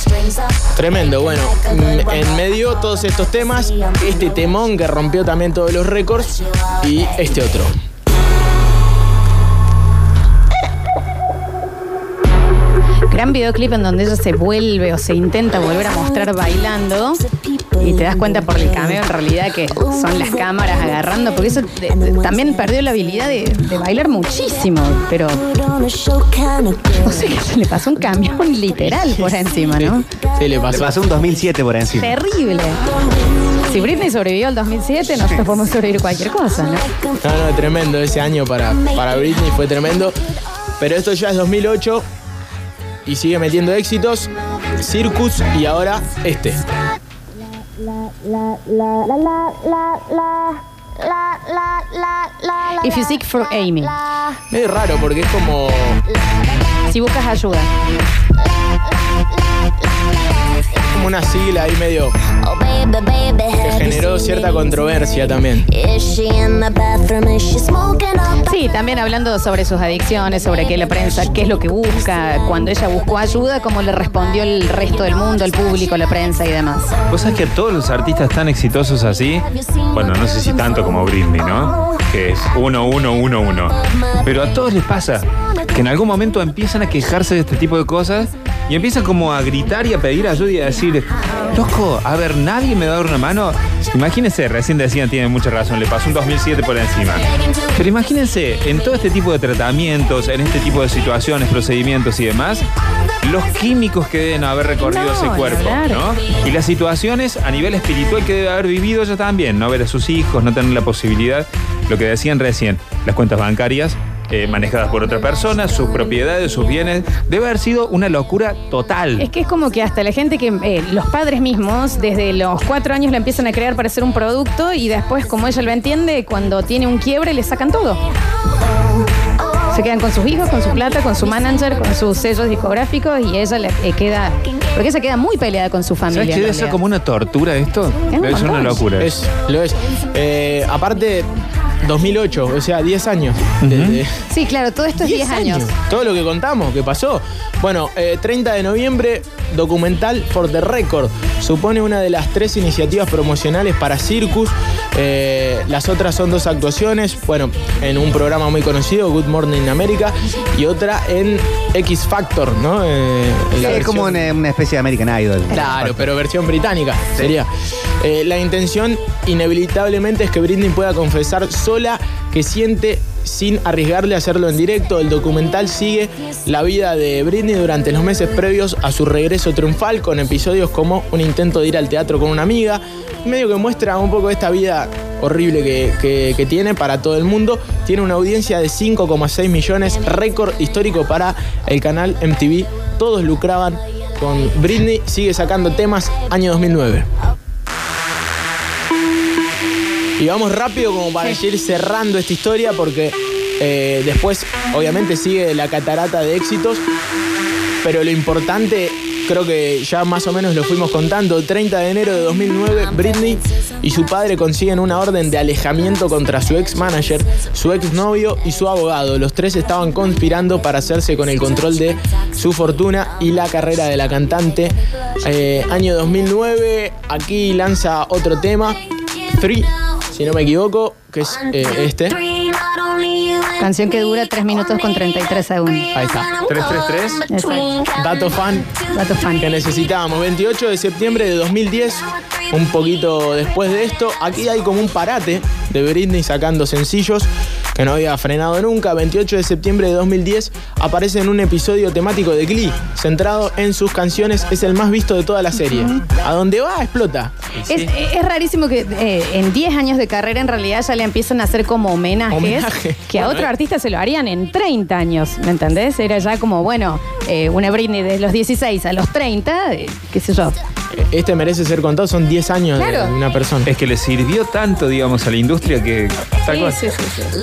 Speaker 3: Tremendo, bueno, mm, en medio todos estos temas, este temón que rompió también todos los récords y este otro.
Speaker 5: Gran videoclip en donde ella se vuelve o se intenta volver a mostrar bailando. Y te das cuenta por el cameo en realidad que son las cámaras agarrando, porque eso de- de- también perdió la habilidad de, de bailar muchísimo, pero no sé qué se le pasó un camión literal por encima, ¿no?
Speaker 3: Se le
Speaker 7: Le
Speaker 3: pasó.
Speaker 7: pasó un 2007 por encima.
Speaker 5: Terrible. Si Britney sobrevivió al 2007, nosotros podemos sobrevivir cualquier cosa, ¿no?
Speaker 3: No, no, tremendo ese año para, para Britney, fue tremendo. Pero esto ya es 2008 y sigue metiendo éxitos. Circus y ahora este.
Speaker 5: If you seek for Amy.
Speaker 3: Medio raro porque es como.
Speaker 5: Si buscas ayuda.
Speaker 3: como una sigla ahí medio que generó cierta controversia también.
Speaker 5: Sí, también hablando sobre sus adicciones, sobre qué la prensa, qué es lo que busca, cuando ella buscó ayuda, cómo le respondió el resto del mundo, el público, la prensa y demás.
Speaker 4: Vos sabés que a todos los artistas tan exitosos así, bueno, no sé si tanto como Britney, ¿no? Que es uno, uno, uno, uno. Pero a todos les pasa que en algún momento empiezan a quejarse de este tipo de cosas y empiezan como a gritar y a pedir ayuda y a decir, loco, a ver, nadie me va a dar una mano. Imagínense, recién decían, tienen mucha razón, le pasó un 2007 por encima. Pero imagínense, en todo este tipo de tratamientos, en este tipo de situaciones, procedimientos y demás, los químicos que deben haber recorrido
Speaker 5: No,
Speaker 4: ese cuerpo. ¿no? Y las situaciones a nivel espiritual que debe haber vivido ella también, no ver a sus hijos, no tener la posibilidad, lo que decían recién, las cuentas bancarias eh, manejadas por otra persona, sus propiedades, sus bienes, debe haber sido una locura total.
Speaker 5: Es que es como que hasta la gente que, eh, los padres mismos, desde los cuatro años la empiezan a crear para hacer un producto y después, como ella lo entiende, cuando tiene un quiebre le sacan todo. Se quedan con sus hijos, con su plata, con su manager, con sus sellos discográficos y ella le eh, queda. Porque ella queda muy peleada con su familia.
Speaker 4: ¿Sabes debe ser como una tortura esto?
Speaker 5: Es un
Speaker 4: Debe ser una
Speaker 5: montón.
Speaker 4: locura.
Speaker 3: Es, lo es. Eh, aparte, 2008, o sea, 10 años. Desde-
Speaker 5: Sí, claro, todo esto es 10 años.
Speaker 3: Todo lo que contamos, que pasó. Bueno, eh, 30 de noviembre, documental For the Record. Supone una de las tres iniciativas promocionales para Circus. Eh, las otras son dos actuaciones, bueno, en un programa muy conocido, Good Morning America, y otra en X Factor, ¿no? Eh, en la
Speaker 7: es
Speaker 3: versión-
Speaker 7: como una, una especie de American Idol.
Speaker 3: Claro, pero versión británica sería. Eh, la intención inevitablemente es que Britney pueda confesar sola que siente sin arriesgarle a hacerlo en directo. El documental sigue la vida de Britney durante los meses previos a su regreso triunfal con episodios como un intento de ir al teatro con una amiga, medio que muestra un poco esta vida horrible que, que- que tiene para todo el mundo. Tiene una audiencia de 5,6 millones, récord histórico para el canal MTV. Todos lucraban con Britney, sigue sacando temas año 2009. Y vamos rápido como para ir cerrando esta historia porque eh, después obviamente sigue la catarata de éxitos, pero lo importante creo que ya más o menos lo fuimos contando. 30 de enero de 2009, Britney y su padre consiguen una orden de alejamiento contra su ex manager, su ex novio y su abogado. Los tres estaban conspirando para hacerse con el control de su fortuna y la carrera de la cantante. Eh, año 2009, aquí lanza otro tema, Three, si no me equivoco, que es eh, este.
Speaker 5: Canción que dura 3 minutos con 33 segundos.
Speaker 3: Ahí está.
Speaker 4: 333.
Speaker 5: Exacto.
Speaker 3: Dato fan
Speaker 5: Dato fan.
Speaker 3: que necesitábamos. 28 de septiembre de 2010, un poquito después de esto, aquí hay como un parate de Britney sacando sencillos que no había frenado nunca. 28 de septiembre de 2010 aparece en un episodio temático de Glee, centrado en sus canciones, es el más visto de toda la serie. A donde va, explota.
Speaker 5: Es, es rarísimo que eh, en 10 años de carrera en realidad ya le empiezan a hacer como homenajes
Speaker 3: Homenaje.
Speaker 5: que a
Speaker 3: Bueno,
Speaker 5: otro
Speaker 3: eh.
Speaker 5: artista se lo harían en 30 años, ¿me entendés? Era ya como, bueno, eh, una Britney de los 16 a los 30, eh, qué sé yo.
Speaker 3: Este merece ser contado, son 10 años
Speaker 5: Claro.
Speaker 3: de una persona.
Speaker 4: Es que le sirvió tanto, digamos, a la industria que. Tal
Speaker 5: Sí,
Speaker 4: cual.
Speaker 5: sí, sí, sí.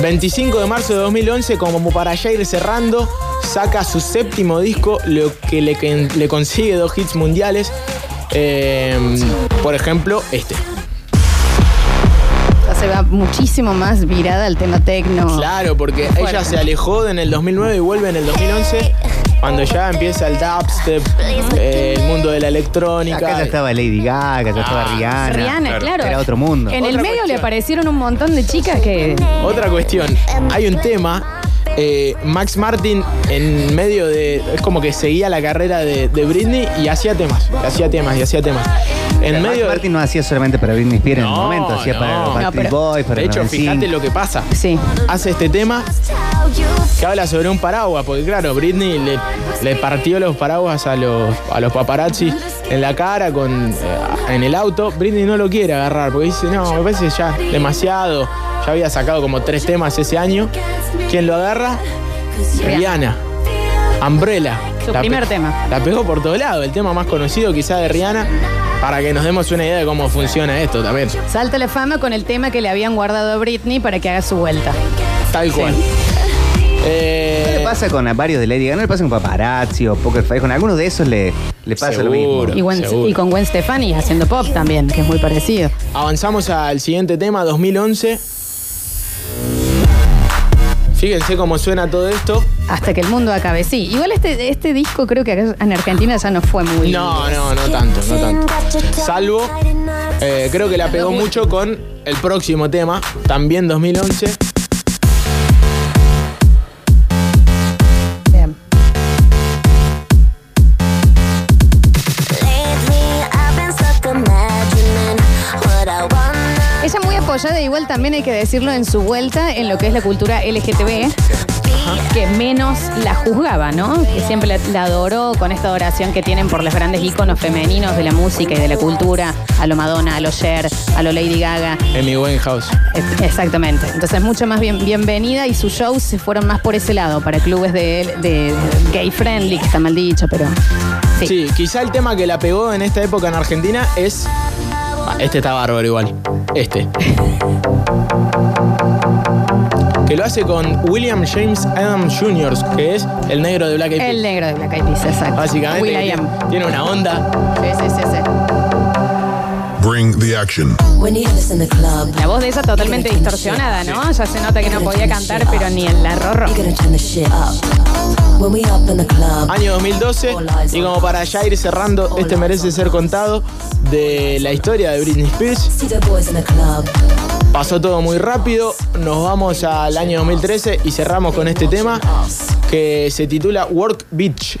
Speaker 3: 25 de marzo de 2011, como para ya ir cerrando, saca su séptimo disco, lo que le, que le consigue dos hits mundiales. Eh, por ejemplo, este.
Speaker 5: Ya se va muchísimo más virada al tema tecno.
Speaker 3: Claro, porque
Speaker 5: Fuerte.
Speaker 3: ella se alejó en el 2009 y vuelve en el 2011, cuando ya empieza el dubstep, eh, el mundo de la electrónica.
Speaker 7: Acá ya estaba Lady Gaga, ya estaba Rihanna.
Speaker 5: Rihanna, claro.
Speaker 7: Era otro mundo.
Speaker 5: En el
Speaker 3: Otra
Speaker 5: medio le
Speaker 3: cuestión.
Speaker 5: aparecieron un montón de chicas que.
Speaker 3: Otra cuestión, hay un tema. eh, Max Martin en medio de. Es como que seguía la carrera de, de Britney y hacía temas, y hacía temas, y hacía temas. En
Speaker 7: Max
Speaker 3: medio de-
Speaker 7: Martin no hacía solamente para Britney Spears en el
Speaker 3: No,
Speaker 7: momento, hacía para
Speaker 3: no.
Speaker 7: los
Speaker 5: No,
Speaker 7: Backstreet
Speaker 5: pero-
Speaker 7: Boys, para
Speaker 3: De hecho,
Speaker 7: los
Speaker 3: fíjate lo que pasa.
Speaker 5: Sí.
Speaker 3: Hace este tema que habla sobre un paraguas, porque claro, Britney le, le partió los paraguas a los, a los paparazzi en la cara con, eh, en el auto. Britney no lo quiere agarrar, porque dice, no, me parece ya demasiado. Ya había sacado como tres temas ese año. ¿Quién lo agarra? Rihanna. Umbrella.
Speaker 5: Su
Speaker 3: La
Speaker 5: primer tema.
Speaker 3: La pegó por todos lados, el tema más conocido quizá de Rihanna, para que nos demos una idea de cómo funciona esto también.
Speaker 5: Salta la fama con el tema que le habían guardado a Britney para que haga su vuelta.
Speaker 3: Tal cual. Eh,
Speaker 7: ¿Qué le pasa con varios de Lady Gaga? ¿No le pasa con Paparazzi o Poker Face? Con algunos de esos le, le pasa lo
Speaker 3: Seguro.
Speaker 7: mismo.
Speaker 5: Y, Gwen-
Speaker 3: Seguro.
Speaker 5: y con Gwen Stefani haciendo pop también, que es muy parecido.
Speaker 3: Avanzamos al siguiente tema, 2011. Fíjense cómo suena todo esto.
Speaker 5: Hasta que el mundo acabe. Sí, igual este, este disco creo que acá en Argentina ya no fue muy.
Speaker 3: No, no, no tanto, no tanto. Salvo, eh, creo que la pegó mucho con el próximo tema, también 2011.
Speaker 5: Apoyada, igual también hay que decirlo en su vuelta en lo que es la cultura LGTB, que menos la juzgaba, ¿no? Que siempre la, la adoró con esta adoración que tienen por los grandes íconos femeninos de la música y de la cultura, a lo Madonna, a lo Cher, a lo Lady Gaga.
Speaker 3: En mi House.
Speaker 5: Es- Exactamente. Entonces, mucho más bien, bienvenida y sus shows se fueron más por ese lado, para clubes de, de gay friendly, que está mal dicho, pero. Sí.
Speaker 3: Sí, quizá el tema que la pegó en esta época en Argentina es. Este está bárbaro igual. Este. Que lo hace con William James Adams Jr., que es el negro de Black Eyed Peas.
Speaker 5: El negro de Black Eyed Peas, exacto.
Speaker 3: Básicamente
Speaker 5: Will
Speaker 3: que
Speaker 5: I
Speaker 3: tiene, una onda.
Speaker 5: Sí, sí, sí, sí.
Speaker 9: Bring the action.
Speaker 5: La voz de ella totalmente distorsionada, ¿no? Ya se nota que no podía cantar, pero ni el la rorro.
Speaker 3: Año 2012. Y como para ya ir cerrando, este merece ser contado de la historia de Britney Spears. Pasó todo muy rápido. Nos vamos al año 2013 y cerramos con este tema que se titula Work Beach.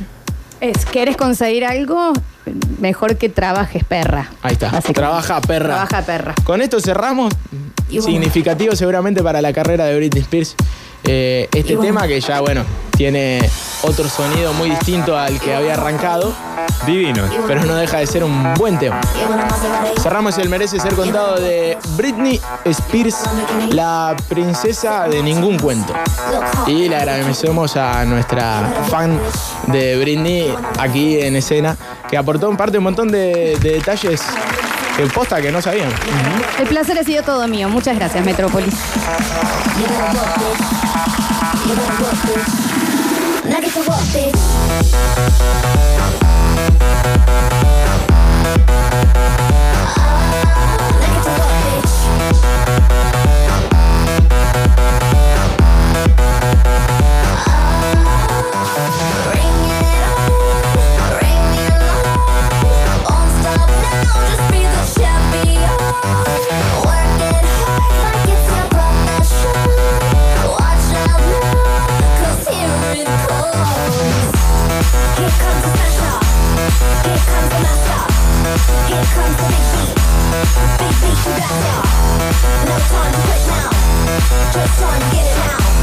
Speaker 5: Es, ¿querés conseguir algo? Mejor que trabajes, perra.
Speaker 3: Ahí está. Trabaja perra.
Speaker 5: Trabaja perra.
Speaker 3: Con esto cerramos. Significativo seguramente para la carrera de Britney Spears. Eh, este tema que ya, bueno, tiene otro sonido muy distinto al que había arrancado,
Speaker 4: Divino.
Speaker 3: pero no deja de ser un buen tema. Cerramos el merece ser contado de Britney Spears, la princesa de ningún cuento. Y le agradecemos a nuestra fan de Britney aquí en escena, que aportó en parte un montón de, de detalles en posta que no sabían.
Speaker 5: El placer ha sido todo mío. Muchas gracias, Metrópolis.
Speaker 2: Just trying to get it out.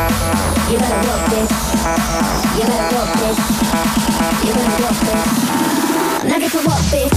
Speaker 2: You better work this. You better work this. You better work this. I gotta work
Speaker 10: this.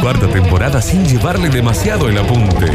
Speaker 11: cuarta temporada sin llevarle demasiado el apunte.